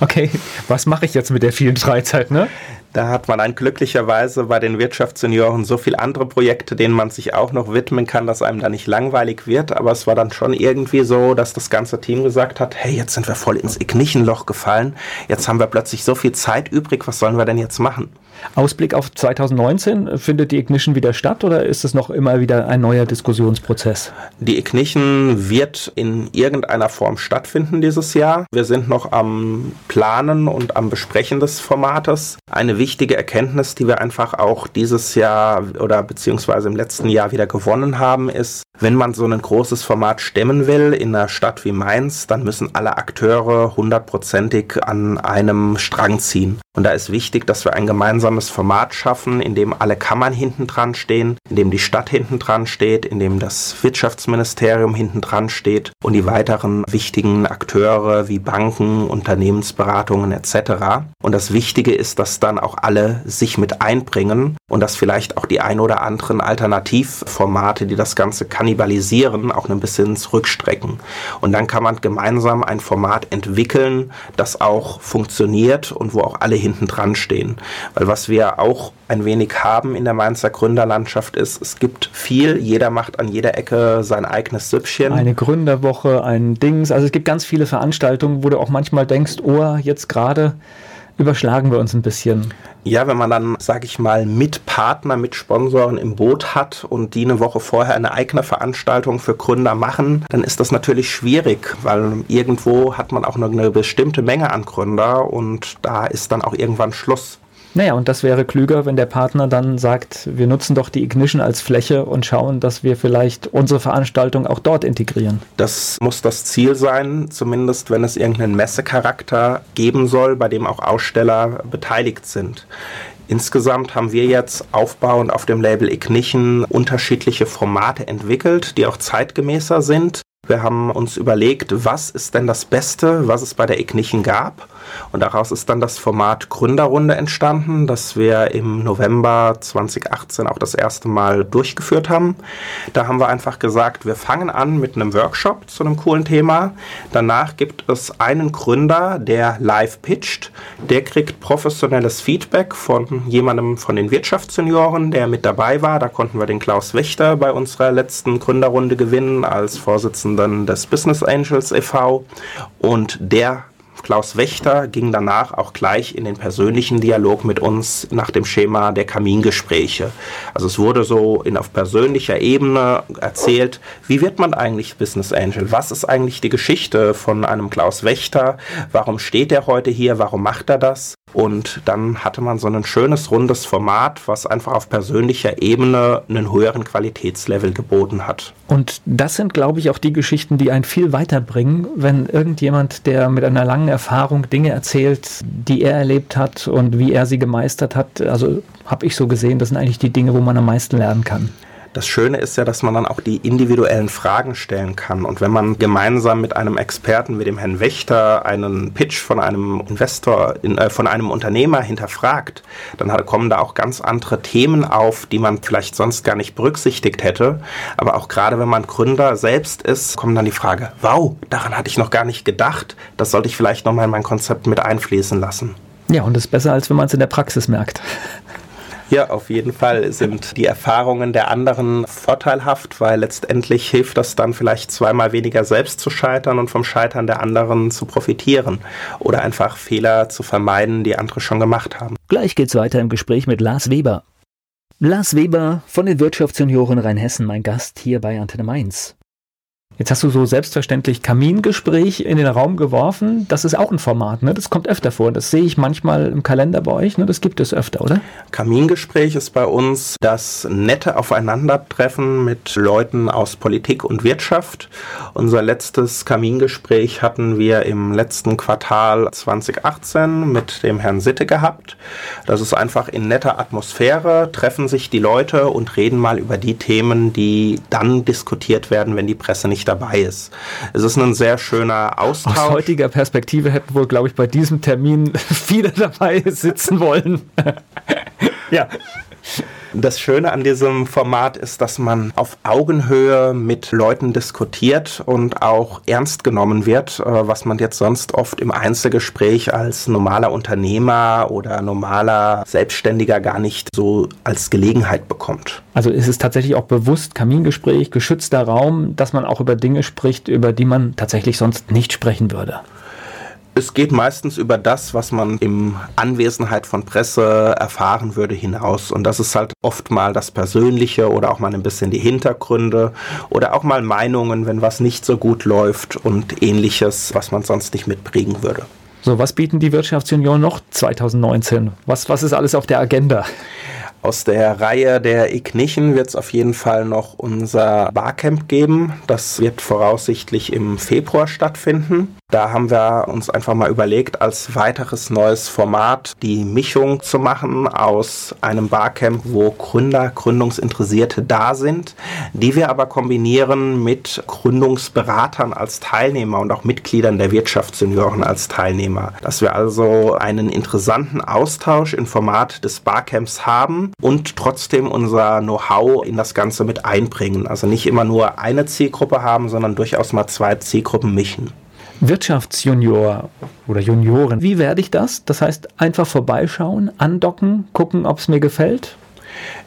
Okay, was mache ich jetzt mit der vielen Freizeit, ne? Da hat man dann glücklicherweise bei den Wirtschaftssenioren so viele andere Projekte, denen man sich auch noch widmen kann, dass einem da nicht langweilig wird. Aber es war dann schon irgendwie so, dass das ganze Team gesagt hat, hey, jetzt sind wir voll ins Ignichenloch gefallen. Jetzt haben wir plötzlich so viel Zeit übrig. Was sollen wir denn jetzt machen? Ausblick auf 2019, findet die Ignition wieder statt oder ist es noch immer wieder ein neuer Diskussionsprozess? Die Ignition wird in irgendeiner Form stattfinden dieses Jahr. Wir sind noch am Planen und am Besprechen des Formates. Eine wichtige Erkenntnis, die wir einfach auch dieses Jahr oder beziehungsweise im letzten Jahr wieder gewonnen haben, ist, wenn man so ein großes Format stemmen will in einer Stadt wie Mainz, dann müssen alle Akteure hundertprozentig an einem Strang ziehen. Und da ist wichtig, dass wir ein gemeinsames Format schaffen, in dem alle Kammern hinten dran stehen, in dem die Stadt hinten dran steht, in dem das Wirtschaftsministerium hinten dran steht und die weiteren wichtigen Akteure wie Banken, Unternehmensberatungen etc. Und das Wichtige ist, dass dann auch alle sich mit einbringen und dass vielleicht auch die ein oder anderen Alternativformate, die das Ganze kannibalisieren, auch ein bisschen zurückstrecken. Und dann kann man gemeinsam ein Format entwickeln, das auch funktioniert und wo auch alle hinten dran stehen. Weil was wir auch ein wenig haben in der Mainzer Gründerlandschaft ist, es gibt viel, jeder macht an jeder Ecke sein eigenes Süppchen. Eine Gründerwoche, ein Dings, also es gibt ganz viele Veranstaltungen, wo du auch manchmal denkst, oh, jetzt gerade überschlagen wir uns ein bisschen. Ja, wenn man dann, sage ich mal, mit Partner, mit Sponsoren im Boot hat und die eine Woche vorher eine eigene Veranstaltung für Gründer machen, dann ist das natürlich schwierig, weil irgendwo hat man auch nur eine bestimmte Menge an Gründer und da ist dann auch irgendwann Schluss. Naja, und das wäre klüger, wenn der Partner dann sagt, wir nutzen doch die Ignition als Fläche und schauen, dass wir vielleicht unsere Veranstaltung auch dort integrieren. Das muss das Ziel sein, zumindest wenn es irgendeinen Messecharakter geben soll, bei dem auch Aussteller beteiligt sind. Insgesamt haben wir jetzt aufbauend auf dem Label Ignition unterschiedliche Formate entwickelt, die auch zeitgemäßer sind. Wir haben uns überlegt, was ist denn das Beste, was es bei der Ignition gab und daraus ist dann das Format Gründerrunde entstanden, das wir im November 2018 auch das erste Mal durchgeführt haben. Da haben wir einfach gesagt, wir fangen an mit einem Workshop zu einem coolen Thema. Danach gibt es einen Gründer, der live pitcht. Der kriegt professionelles Feedback von jemandem von den Wirtschaftssenioren, der mit dabei war. Da konnten wir den Klaus Wächter bei unserer letzten Gründerrunde gewinnen als Vorsitzenden des Business Angels e.V. Und der Klaus Wächter ging danach auch gleich in den persönlichen Dialog mit uns nach dem Schema der Kamingespräche. Also es wurde so in, auf persönlicher Ebene erzählt, wie wird man eigentlich Business Angel? Was ist eigentlich die Geschichte von einem Klaus Wächter? Warum steht er heute hier? Warum macht er das? Und dann hatte man so ein schönes, rundes Format, was einfach auf persönlicher Ebene einen höheren Qualitätslevel geboten hat. Und das sind, glaube ich, auch die Geschichten, die einen viel weiterbringen, wenn irgendjemand, der mit einer langen Erfahrung Dinge erzählt, die er erlebt hat und wie er sie gemeistert hat. Also habe ich so gesehen, das sind eigentlich die Dinge, wo man am meisten lernen kann. Das Schöne ist ja, dass man dann auch die individuellen Fragen stellen kann. Und wenn man gemeinsam mit einem Experten wie dem Herrn Wächter einen Pitch von einem Investor, in, äh, von einem Unternehmer hinterfragt, dann hat, kommen da auch ganz andere Themen auf, die man vielleicht sonst gar nicht berücksichtigt hätte. Aber auch gerade wenn man Gründer selbst ist, kommt dann die Frage, wow, daran hatte ich noch gar nicht gedacht. Das sollte ich vielleicht nochmal in mein Konzept mit einfließen lassen. Ja, und das ist besser, als wenn man es in der Praxis merkt. *laughs* Ja, auf jeden Fall sind die Erfahrungen der anderen vorteilhaft, weil letztendlich hilft das dann vielleicht zweimal weniger selbst zu scheitern und vom Scheitern der anderen zu profitieren oder einfach Fehler zu vermeiden, die andere schon gemacht haben. Gleich geht's weiter im Gespräch mit Lars Weber. Lars Weber von den Wirtschaftsjunioren Rheinhessen, mein Gast hier bei Antenne Mainz. Jetzt hast du so selbstverständlich Kamingespräch in den Raum geworfen. Das ist auch ein Format, ne? Das kommt öfter vor. Das sehe ich manchmal im Kalender bei euch, ne? Das gibt es öfter, oder? Kamingespräch ist bei uns das nette Aufeinandertreffen mit Leuten aus Politik und Wirtschaft. Unser letztes Kamingespräch hatten wir im letzten Quartal 2018 mit dem Herrn Sitte gehabt. Das ist einfach in netter Atmosphäre, treffen sich die Leute und reden mal über die Themen, die dann diskutiert werden, wenn die Presse nicht dabei ist. Es ist ein sehr schöner Austausch. Aus heutiger Perspektive hätten wohl, glaube ich, bei diesem Termin *laughs* viele dabei sitzen wollen. *laughs* ja. Das Schöne an diesem Format ist, dass man auf Augenhöhe mit Leuten diskutiert und auch ernst genommen wird, äh, was man jetzt sonst oft im Einzelgespräch als normaler Unternehmer oder normaler Selbstständiger gar nicht so als Gelegenheit bekommt. Also ist es tatsächlich auch bewusst Kamingespräch, geschützter Raum, dass man auch über Dinge spricht, über die man tatsächlich sonst nicht sprechen würde. Es geht meistens über das, was man in Anwesenheit von Presse erfahren würde, hinaus. Und das ist halt oft mal das Persönliche oder auch mal ein bisschen die Hintergründe oder auch mal Meinungen, wenn was nicht so gut läuft und ähnliches, was man sonst nicht mitbringen würde. So, was bieten die Wirtschaftsjunioren noch 2019? Was, was ist alles auf der Agenda? Aus der Reihe der Ignition wird es auf jeden Fall noch unser Barcamp geben. Das wird voraussichtlich im Februar stattfinden. Da haben wir uns einfach mal überlegt, als weiteres neues Format die Mischung zu machen aus einem Barcamp, wo Gründer, Gründungsinteressierte da sind, die wir aber kombinieren mit Gründungsberatern als Teilnehmer und auch Mitgliedern der Wirtschaftssenioren als Teilnehmer. Dass wir also einen interessanten Austausch im Format des Barcamps haben und trotzdem unser Know-how in das Ganze mit einbringen. Also nicht immer nur eine Zielgruppe haben, sondern durchaus mal zwei Zielgruppen mischen. Wirtschaftsjunior oder Junioren, wie werde ich das? Das heißt, einfach vorbeischauen, andocken, gucken, ob es mir gefällt?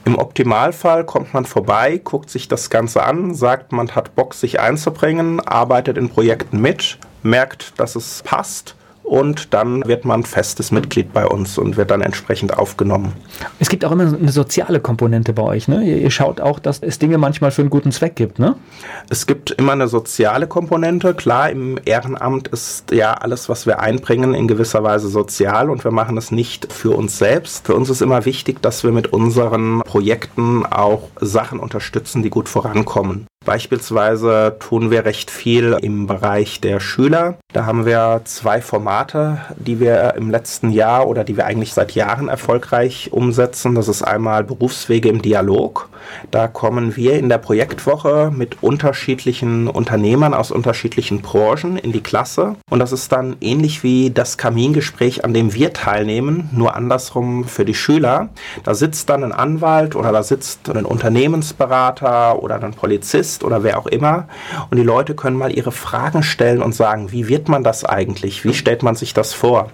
Im Optimalfall kommt man vorbei, guckt sich das Ganze an, sagt, man hat Bock, sich einzubringen, arbeitet in Projekten mit, merkt, dass es passt und dann wird man festes Mitglied bei uns und wird dann entsprechend aufgenommen. Es gibt auch immer eine soziale Komponente bei euch, ne? Ihr, schaut auch, dass es Dinge manchmal für einen guten Zweck gibt, ne? Es gibt immer eine soziale Komponente. Klar, im Ehrenamt ist ja alles, was wir einbringen, in gewisser Weise sozial und wir machen es nicht für uns selbst. Für uns ist immer wichtig, dass wir mit unseren Projekten auch Sachen unterstützen, die gut vorankommen. Beispielsweise tun wir recht viel im Bereich der Schüler. Da haben wir zwei Formate, die wir im letzten Jahr oder die wir eigentlich seit Jahren erfolgreich umsetzen. Das ist einmal Berufswege im Dialog. Da kommen wir in der Projektwoche mit unterschiedlichen Unternehmern aus unterschiedlichen Branchen in die Klasse. Und das ist dann ähnlich wie das Kamingespräch, an dem wir teilnehmen, nur andersrum für die Schüler. Da sitzt dann ein Anwalt oder da sitzt ein Unternehmensberater oder ein Polizist Journalist oder wer auch immer. Und die Leute können mal ihre Fragen stellen und sagen, wie wird man das eigentlich? Wie stellt man sich das vor?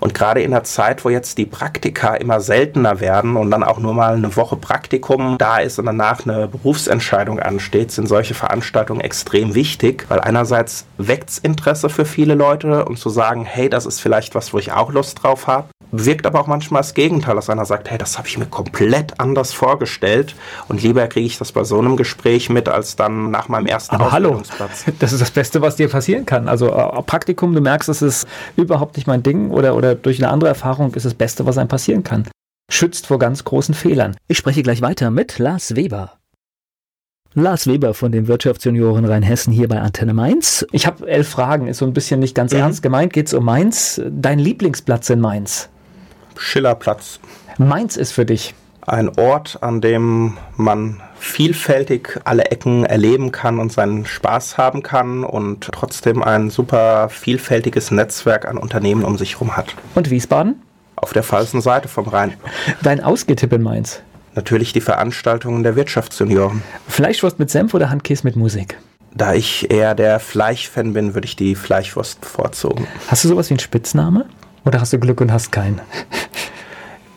Und gerade in der Zeit, wo jetzt die Praktika immer seltener werden und dann auch nur mal eine Woche Praktikum da ist und danach eine Berufsentscheidung ansteht, sind solche Veranstaltungen extrem wichtig, weil einerseits weckt es Interesse für viele Leute und zu sagen, hey, das ist vielleicht was, wo ich auch Lust drauf habe wirkt aber auch manchmal das Gegenteil, dass einer sagt, hey, das habe ich mir komplett anders vorgestellt und lieber kriege ich das bei so einem Gespräch mit, als dann nach meinem ersten aber hallo, *laughs* das ist das Beste, was dir passieren kann. Also äh, Praktikum, du merkst, es ist überhaupt nicht mein Ding oder, oder durch eine andere Erfahrung ist das Beste, was einem passieren kann. Schützt vor ganz großen Fehlern. Ich spreche gleich weiter mit Lars Weber. Lars Weber von den Wirtschaftsjunioren Rheinhessen hier bei Antenne Mainz. Ich habe elf Fragen, ist so ein bisschen nicht ganz mhm. ernst gemeint. Geht es um Mainz? Dein Lieblingsplatz in Mainz? Schillerplatz. Mainz ist für dich ein Ort, an dem man vielfältig alle Ecken erleben kann und seinen Spaß haben kann und trotzdem ein super vielfältiges Netzwerk an Unternehmen um sich herum hat. Und Wiesbaden? Auf der falschen Seite vom Rhein. Dein Ausgetipp in Mainz? Natürlich die Veranstaltungen der Wirtschaftsjunioren. Fleischwurst mit Senf oder Handkäse mit Musik? Da ich eher der Fleischfan bin, würde ich die Fleischwurst bevorzugen. Hast du sowas wie einen Spitzname? Oder hast du Glück und hast keinen?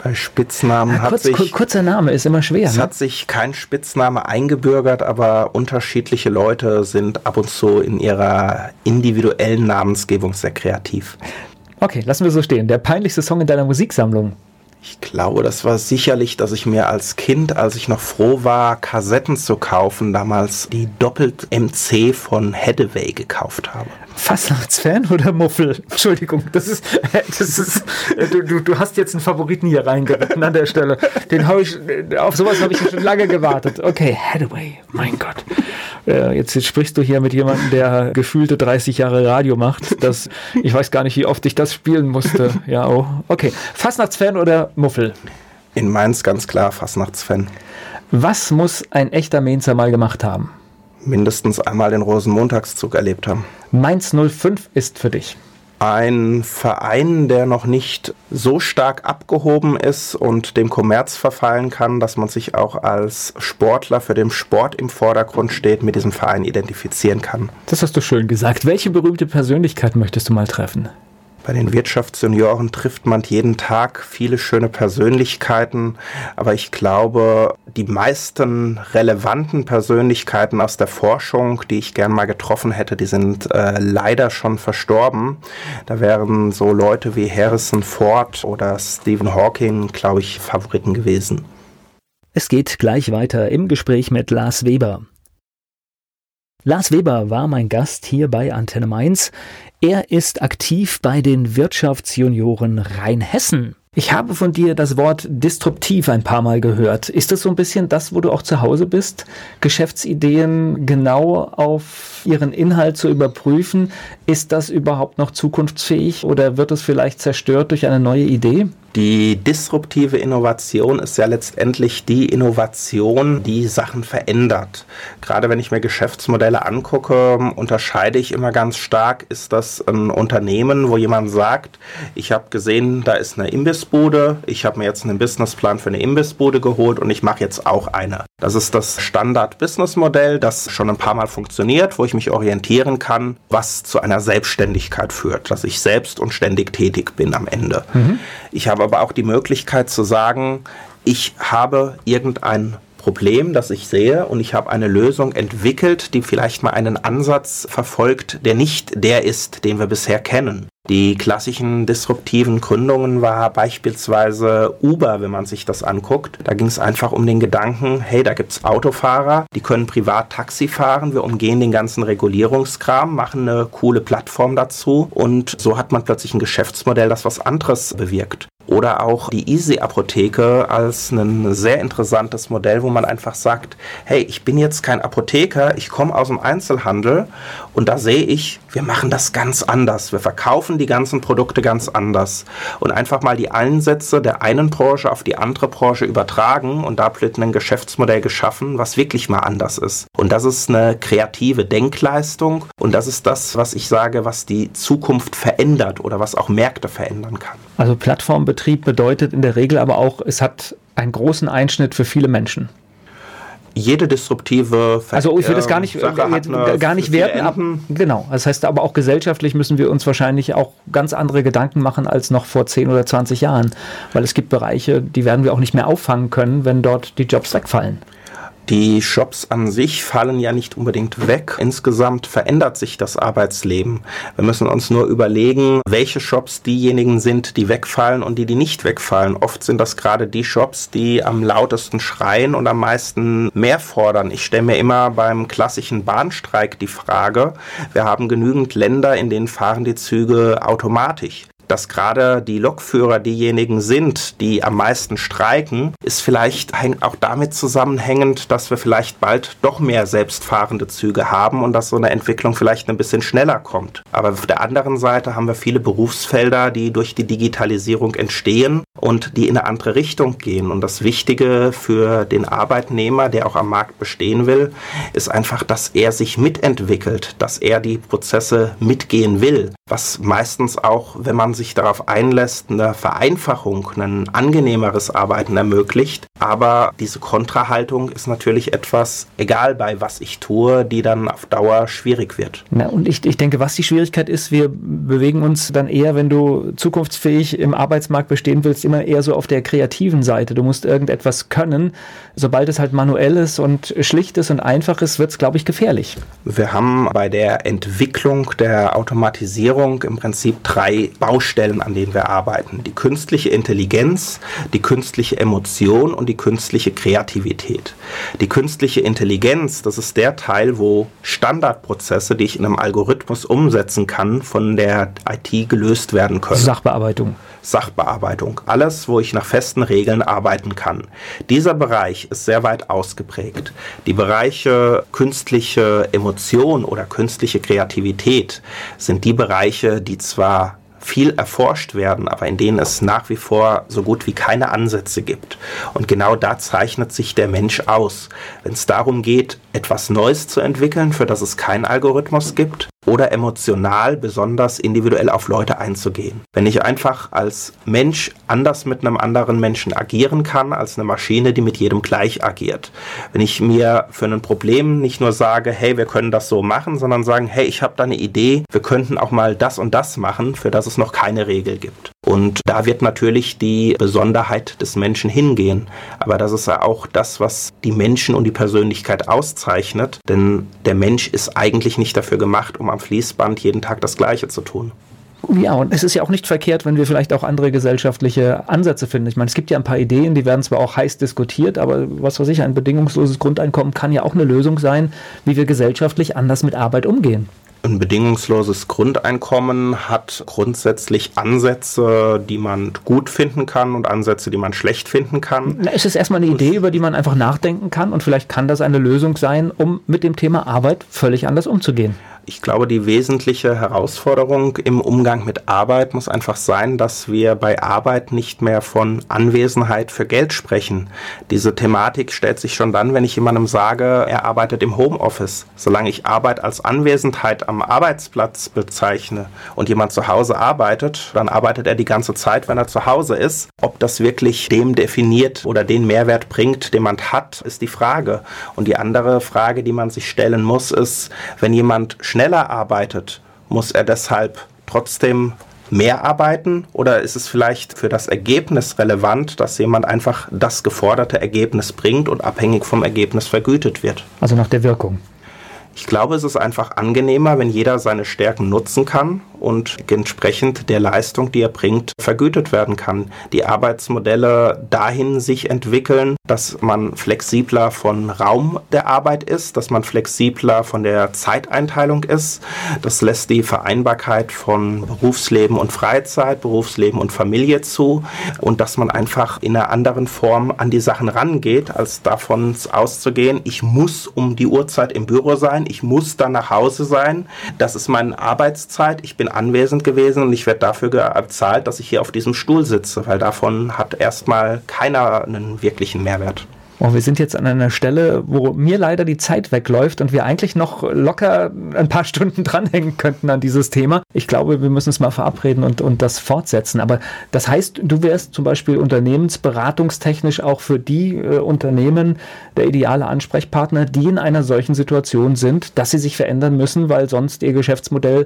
Bei Spitznamen ja, hat kurz, sich. Kurzer Name ist immer schwer. Es ne? hat sich kein Spitzname eingebürgert, aber unterschiedliche Leute sind ab und zu in ihrer individuellen Namensgebung sehr kreativ. Okay, lassen wir so stehen. Der peinlichste Song in deiner Musiksammlung? Ich glaube, das war sicherlich, dass ich mir als Kind, als ich noch froh war, Kassetten zu kaufen, damals die Doppelt MC von Hathaway gekauft habe. Fastnachtsfan oder Muffel? Entschuldigung, das ist, *laughs* das ist, du, du, du hast jetzt einen Favoriten hier reingeritten an der Stelle. Den habe ich, auf sowas habe ich schon lange gewartet. Okay, Hathaway, mein Gott. Äh, jetzt, jetzt sprichst du hier mit jemandem, der gefühlte 30 Jahre Radio macht. Das, ich weiß gar nicht, wie oft ich das spielen musste. Ja, oh. Okay. Fastnachtsfan oder Muffel? In Mainz ganz klar Fastnachtsfan. Was muss ein echter Mainzer mal gemacht haben? Mindestens einmal den Rosenmontagszug erlebt haben. Mainz 05 ist für dich ein Verein, der noch nicht so stark abgehoben ist und dem Kommerz verfallen kann, dass man sich auch als Sportler für den Sport im Vordergrund steht, mit diesem Verein identifizieren kann. Das hast du schön gesagt. Welche berühmte Persönlichkeit möchtest du mal treffen? Bei den Wirtschaftsjunioren trifft man jeden Tag viele schöne Persönlichkeiten, aber ich glaube, die meisten relevanten Persönlichkeiten aus der Forschung, die ich gern mal getroffen hätte, die sind äh, leider schon verstorben. Da wären so Leute wie Harrison Ford oder Stephen Hawking, glaube ich, Favoriten gewesen. Es geht gleich weiter im Gespräch mit Lars Weber. Lars Weber war mein Gast hier bei Antenne Mainz. Er ist aktiv bei den Wirtschaftsjunioren Rheinhessen. Ich habe von dir das Wort disruptiv ein paar Mal gehört. Ist das so ein bisschen das, wo du auch zu Hause bist? Geschäftsideen genau auf ihren Inhalt zu überprüfen. Ist das überhaupt noch zukunftsfähig oder wird es vielleicht zerstört durch eine neue Idee? Die disruptive Innovation ist ja letztendlich die Innovation, die Sachen verändert. Gerade wenn ich mir Geschäftsmodelle angucke, unterscheide ich immer ganz stark, ist das ein Unternehmen, wo jemand sagt, ich habe gesehen, da ist eine Imbissbude, ich habe mir jetzt einen Businessplan für eine Imbissbude geholt und ich mache jetzt auch eine. Das ist das Standard-Businessmodell, das schon ein paar Mal funktioniert, wo ich mich orientieren kann, was zu einer Selbstständigkeit führt, dass ich selbst und ständig tätig bin am Ende. Mhm. Ich habe aber auch die Möglichkeit zu sagen, ich habe irgendein Problem, das ich sehe und ich habe eine Lösung entwickelt, die vielleicht mal einen Ansatz verfolgt, der nicht der ist, den wir bisher kennen. Die klassischen disruptiven Gründungen war beispielsweise Uber, wenn man sich das anguckt. Da ging es einfach um den Gedanken, hey, da gibt es Autofahrer, die können privat Taxi fahren, wir umgehen den ganzen Regulierungskram, machen eine coole Plattform dazu und so hat man plötzlich ein Geschäftsmodell, das was anderes bewirkt. Oder auch die Easy-Apotheke als ein sehr interessantes Modell, wo man einfach sagt, hey, ich bin jetzt kein Apotheker, ich komme aus dem Einzelhandel und da sehe ich, wir machen das ganz anders. Wir verkaufen die ganzen Produkte ganz anders. Und einfach mal die Einsätze der einen Branche auf die andere Branche übertragen und da ein Geschäftsmodell geschaffen, was wirklich mal anders ist. Und das ist eine kreative Denkleistung und das ist das, was ich sage, was die Zukunft verändert oder was auch Märkte verändern kann. Also Plattformbetrieb bedeutet in der Regel aber auch, es hat einen großen Einschnitt für viele Menschen. Jede disruptive Ver Also ich will das gar nicht, äh, gar nicht werten. Ab, genau. Das heißt aber auch gesellschaftlich müssen wir uns wahrscheinlich auch ganz andere Gedanken machen als noch vor 10 oder 20 Jahren. Weil es gibt Bereiche, die werden wir auch nicht mehr auffangen können, wenn dort die Jobs wegfallen. Die Shops an sich fallen ja nicht unbedingt weg. Insgesamt verändert sich das Arbeitsleben. Wir müssen uns nur überlegen, welche Shops diejenigen sind, die wegfallen und die, die nicht wegfallen. Oft sind das gerade die Shops, die am lautesten schreien und am meisten mehr fordern. Ich stelle mir immer beim klassischen Bahnstreik die Frage, wir haben genügend Länder, in denen fahren die Züge automatisch dass gerade die Lokführer diejenigen sind, die am meisten streiken, ist vielleicht auch damit zusammenhängend, dass wir vielleicht bald doch mehr selbstfahrende Züge haben und dass so eine Entwicklung vielleicht ein bisschen schneller kommt. Aber auf der anderen Seite haben wir viele Berufsfelder, die durch die Digitalisierung entstehen und die in eine andere Richtung gehen. Und das Wichtige für den Arbeitnehmer, der auch am Markt bestehen will, ist einfach, dass er sich mitentwickelt, dass er die Prozesse mitgehen will, was meistens auch, wenn man sich darauf einlässt, eine Vereinfachung, ein angenehmeres Arbeiten ermöglicht. Aber diese Kontrahaltung ist natürlich etwas, egal bei was ich tue, die dann auf Dauer schwierig wird. Na, und ich, ich denke, was die Schwierigkeit ist, wir bewegen uns dann eher, wenn du zukunftsfähig im Arbeitsmarkt bestehen willst, immer eher so auf der kreativen Seite. Du musst irgendetwas können. Sobald es halt manuell ist und schlicht ist und einfach ist, wird es, glaube ich, gefährlich. Wir haben bei der Entwicklung der Automatisierung im Prinzip drei Baustellen Stellen, an denen wir arbeiten. Die künstliche Intelligenz, die künstliche Emotion und die künstliche Kreativität. Die künstliche Intelligenz, das ist der Teil, wo Standardprozesse, die ich in einem Algorithmus umsetzen kann, von der IT gelöst werden können. Sachbearbeitung. Sachbearbeitung. Alles, wo ich nach festen Regeln arbeiten kann. Dieser Bereich ist sehr weit ausgeprägt. Die Bereiche künstliche Emotion oder künstliche Kreativität sind die Bereiche, die zwar viel erforscht werden, aber in denen es nach wie vor so gut wie keine Ansätze gibt. Und genau da zeichnet sich der Mensch aus. Wenn es darum geht, etwas Neues zu entwickeln, für das es keinen Algorithmus gibt, oder emotional besonders individuell auf Leute einzugehen. Wenn ich einfach als Mensch anders mit einem anderen Menschen agieren kann, als eine Maschine, die mit jedem gleich agiert. Wenn ich mir für ein Problem nicht nur sage, hey, wir können das so machen, sondern sagen, hey, ich habe da eine Idee, wir könnten auch mal das und das machen, für das es noch keine Regel gibt. Und da wird natürlich die Besonderheit des Menschen hingehen. Aber das ist ja auch das, was die Menschen und die Persönlichkeit auszeichnet. Denn der Mensch ist eigentlich nicht dafür gemacht, um am Fließband jeden Tag das Gleiche zu tun. Ja, und es ist ja auch nicht verkehrt, wenn wir vielleicht auch andere gesellschaftliche Ansätze finden. Ich meine, es gibt ja ein paar Ideen, die werden zwar auch heiß diskutiert, aber was weiß ich, ein bedingungsloses Grundeinkommen kann ja auch eine Lösung sein, wie wir gesellschaftlich anders mit Arbeit umgehen. Ein bedingungsloses Grundeinkommen hat grundsätzlich Ansätze, die man gut finden kann und Ansätze, die man schlecht finden kann. Na, es ist erstmal eine Idee, über die man einfach nachdenken kann und vielleicht kann das eine Lösung sein, um mit dem Thema Arbeit völlig anders umzugehen. Ich glaube, die wesentliche Herausforderung im Umgang mit Arbeit muss einfach sein, dass wir bei Arbeit nicht mehr von Anwesenheit für Geld sprechen. Diese Thematik stellt sich schon dann, wenn ich jemandem sage, er arbeitet im Homeoffice. Solange ich Arbeit als Anwesenheit am Arbeitsplatz bezeichne und jemand zu Hause arbeitet, dann arbeitet er die ganze Zeit, wenn er zu Hause ist. Ob das wirklich dem definiert oder den Mehrwert bringt, den man hat, ist die Frage. Und die andere Frage, die man sich stellen muss, ist, wenn jemand schneller arbeitet, muss er deshalb trotzdem mehr arbeiten oder ist es vielleicht für das Ergebnis relevant, dass jemand einfach das geforderte Ergebnis bringt und abhängig vom Ergebnis vergütet wird? Also nach der Wirkung. Ich glaube, es ist einfach angenehmer, wenn jeder seine Stärken nutzen kann und entsprechend der Leistung, die er bringt, vergütet werden kann. Die Arbeitsmodelle dahin sich entwickeln, dass man flexibler von Raum der Arbeit ist, dass man flexibler von der Zeiteinteilung ist. Das lässt die Vereinbarkeit von Berufsleben und Freizeit, Berufsleben und Familie zu und dass man einfach in einer anderen Form an die Sachen rangeht, als davon auszugehen, ich muss um die Uhrzeit im Büro sein, ich muss dann nach Hause sein, das ist meine Arbeitszeit, ich bin anwesend gewesen und ich werde dafür bezahlt, dass ich hier auf diesem Stuhl sitze, weil davon hat erstmal keiner einen wirklichen Mehrwert. Oh, wir sind jetzt an einer Stelle, wo mir leider die Zeit wegläuft und wir eigentlich noch locker ein paar Stunden *laughs* dranhängen könnten an dieses Thema. Ich glaube, wir müssen es mal verabreden und, und das fortsetzen. Aber das heißt, du wärst zum Beispiel unternehmensberatungstechnisch auch für die äh, Unternehmen der ideale Ansprechpartner, die in einer solchen Situation sind, dass sie sich verändern müssen, weil sonst ihr Geschäftsmodell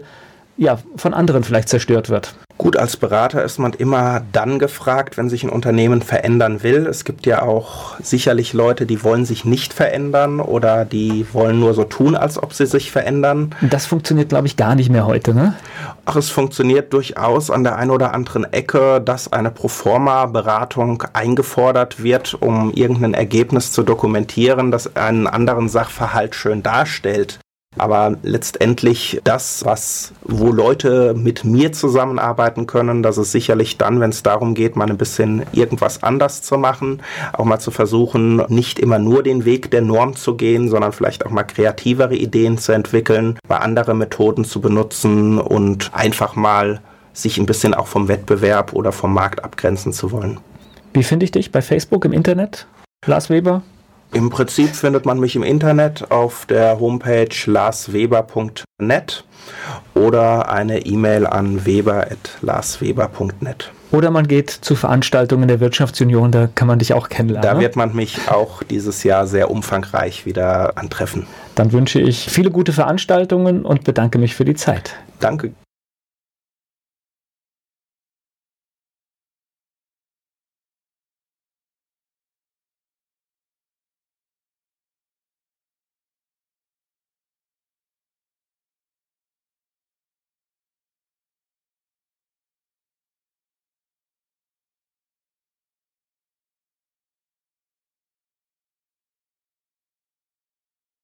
ja, von anderen vielleicht zerstört wird. Gut, als Berater ist man immer dann gefragt, wenn sich ein Unternehmen verändern will. Es gibt ja auch sicherlich Leute, die wollen sich nicht verändern oder die wollen nur so tun, als ob sie sich verändern. Das funktioniert, glaube ich, gar nicht mehr heute, ne? Ach, es funktioniert durchaus an der einen oder anderen Ecke, dass eine Proforma-Beratung eingefordert wird, um irgendein Ergebnis zu dokumentieren, das einen anderen Sachverhalt schön darstellt. Aber letztendlich das, was, wo Leute mit mir zusammenarbeiten können, das ist sicherlich dann, wenn es darum geht, mal ein bisschen irgendwas anders zu machen, auch mal zu versuchen, nicht immer nur den Weg der Norm zu gehen, sondern vielleicht auch mal kreativere Ideen zu entwickeln, mal andere Methoden zu benutzen und einfach mal sich ein bisschen auch vom Wettbewerb oder vom Markt abgrenzen zu wollen. Wie finde ich dich bei Facebook im Internet? Lars Weber? Im Prinzip findet man mich im Internet auf der Homepage larsweber.net oder eine E-Mail an weber.larsweber.net. Oder man geht zu Veranstaltungen der Wirtschaftsunion, da kann man dich auch kennenlernen. Da wird man mich auch dieses Jahr sehr umfangreich wieder antreffen. Dann wünsche ich viele gute Veranstaltungen und bedanke mich für die Zeit. Danke.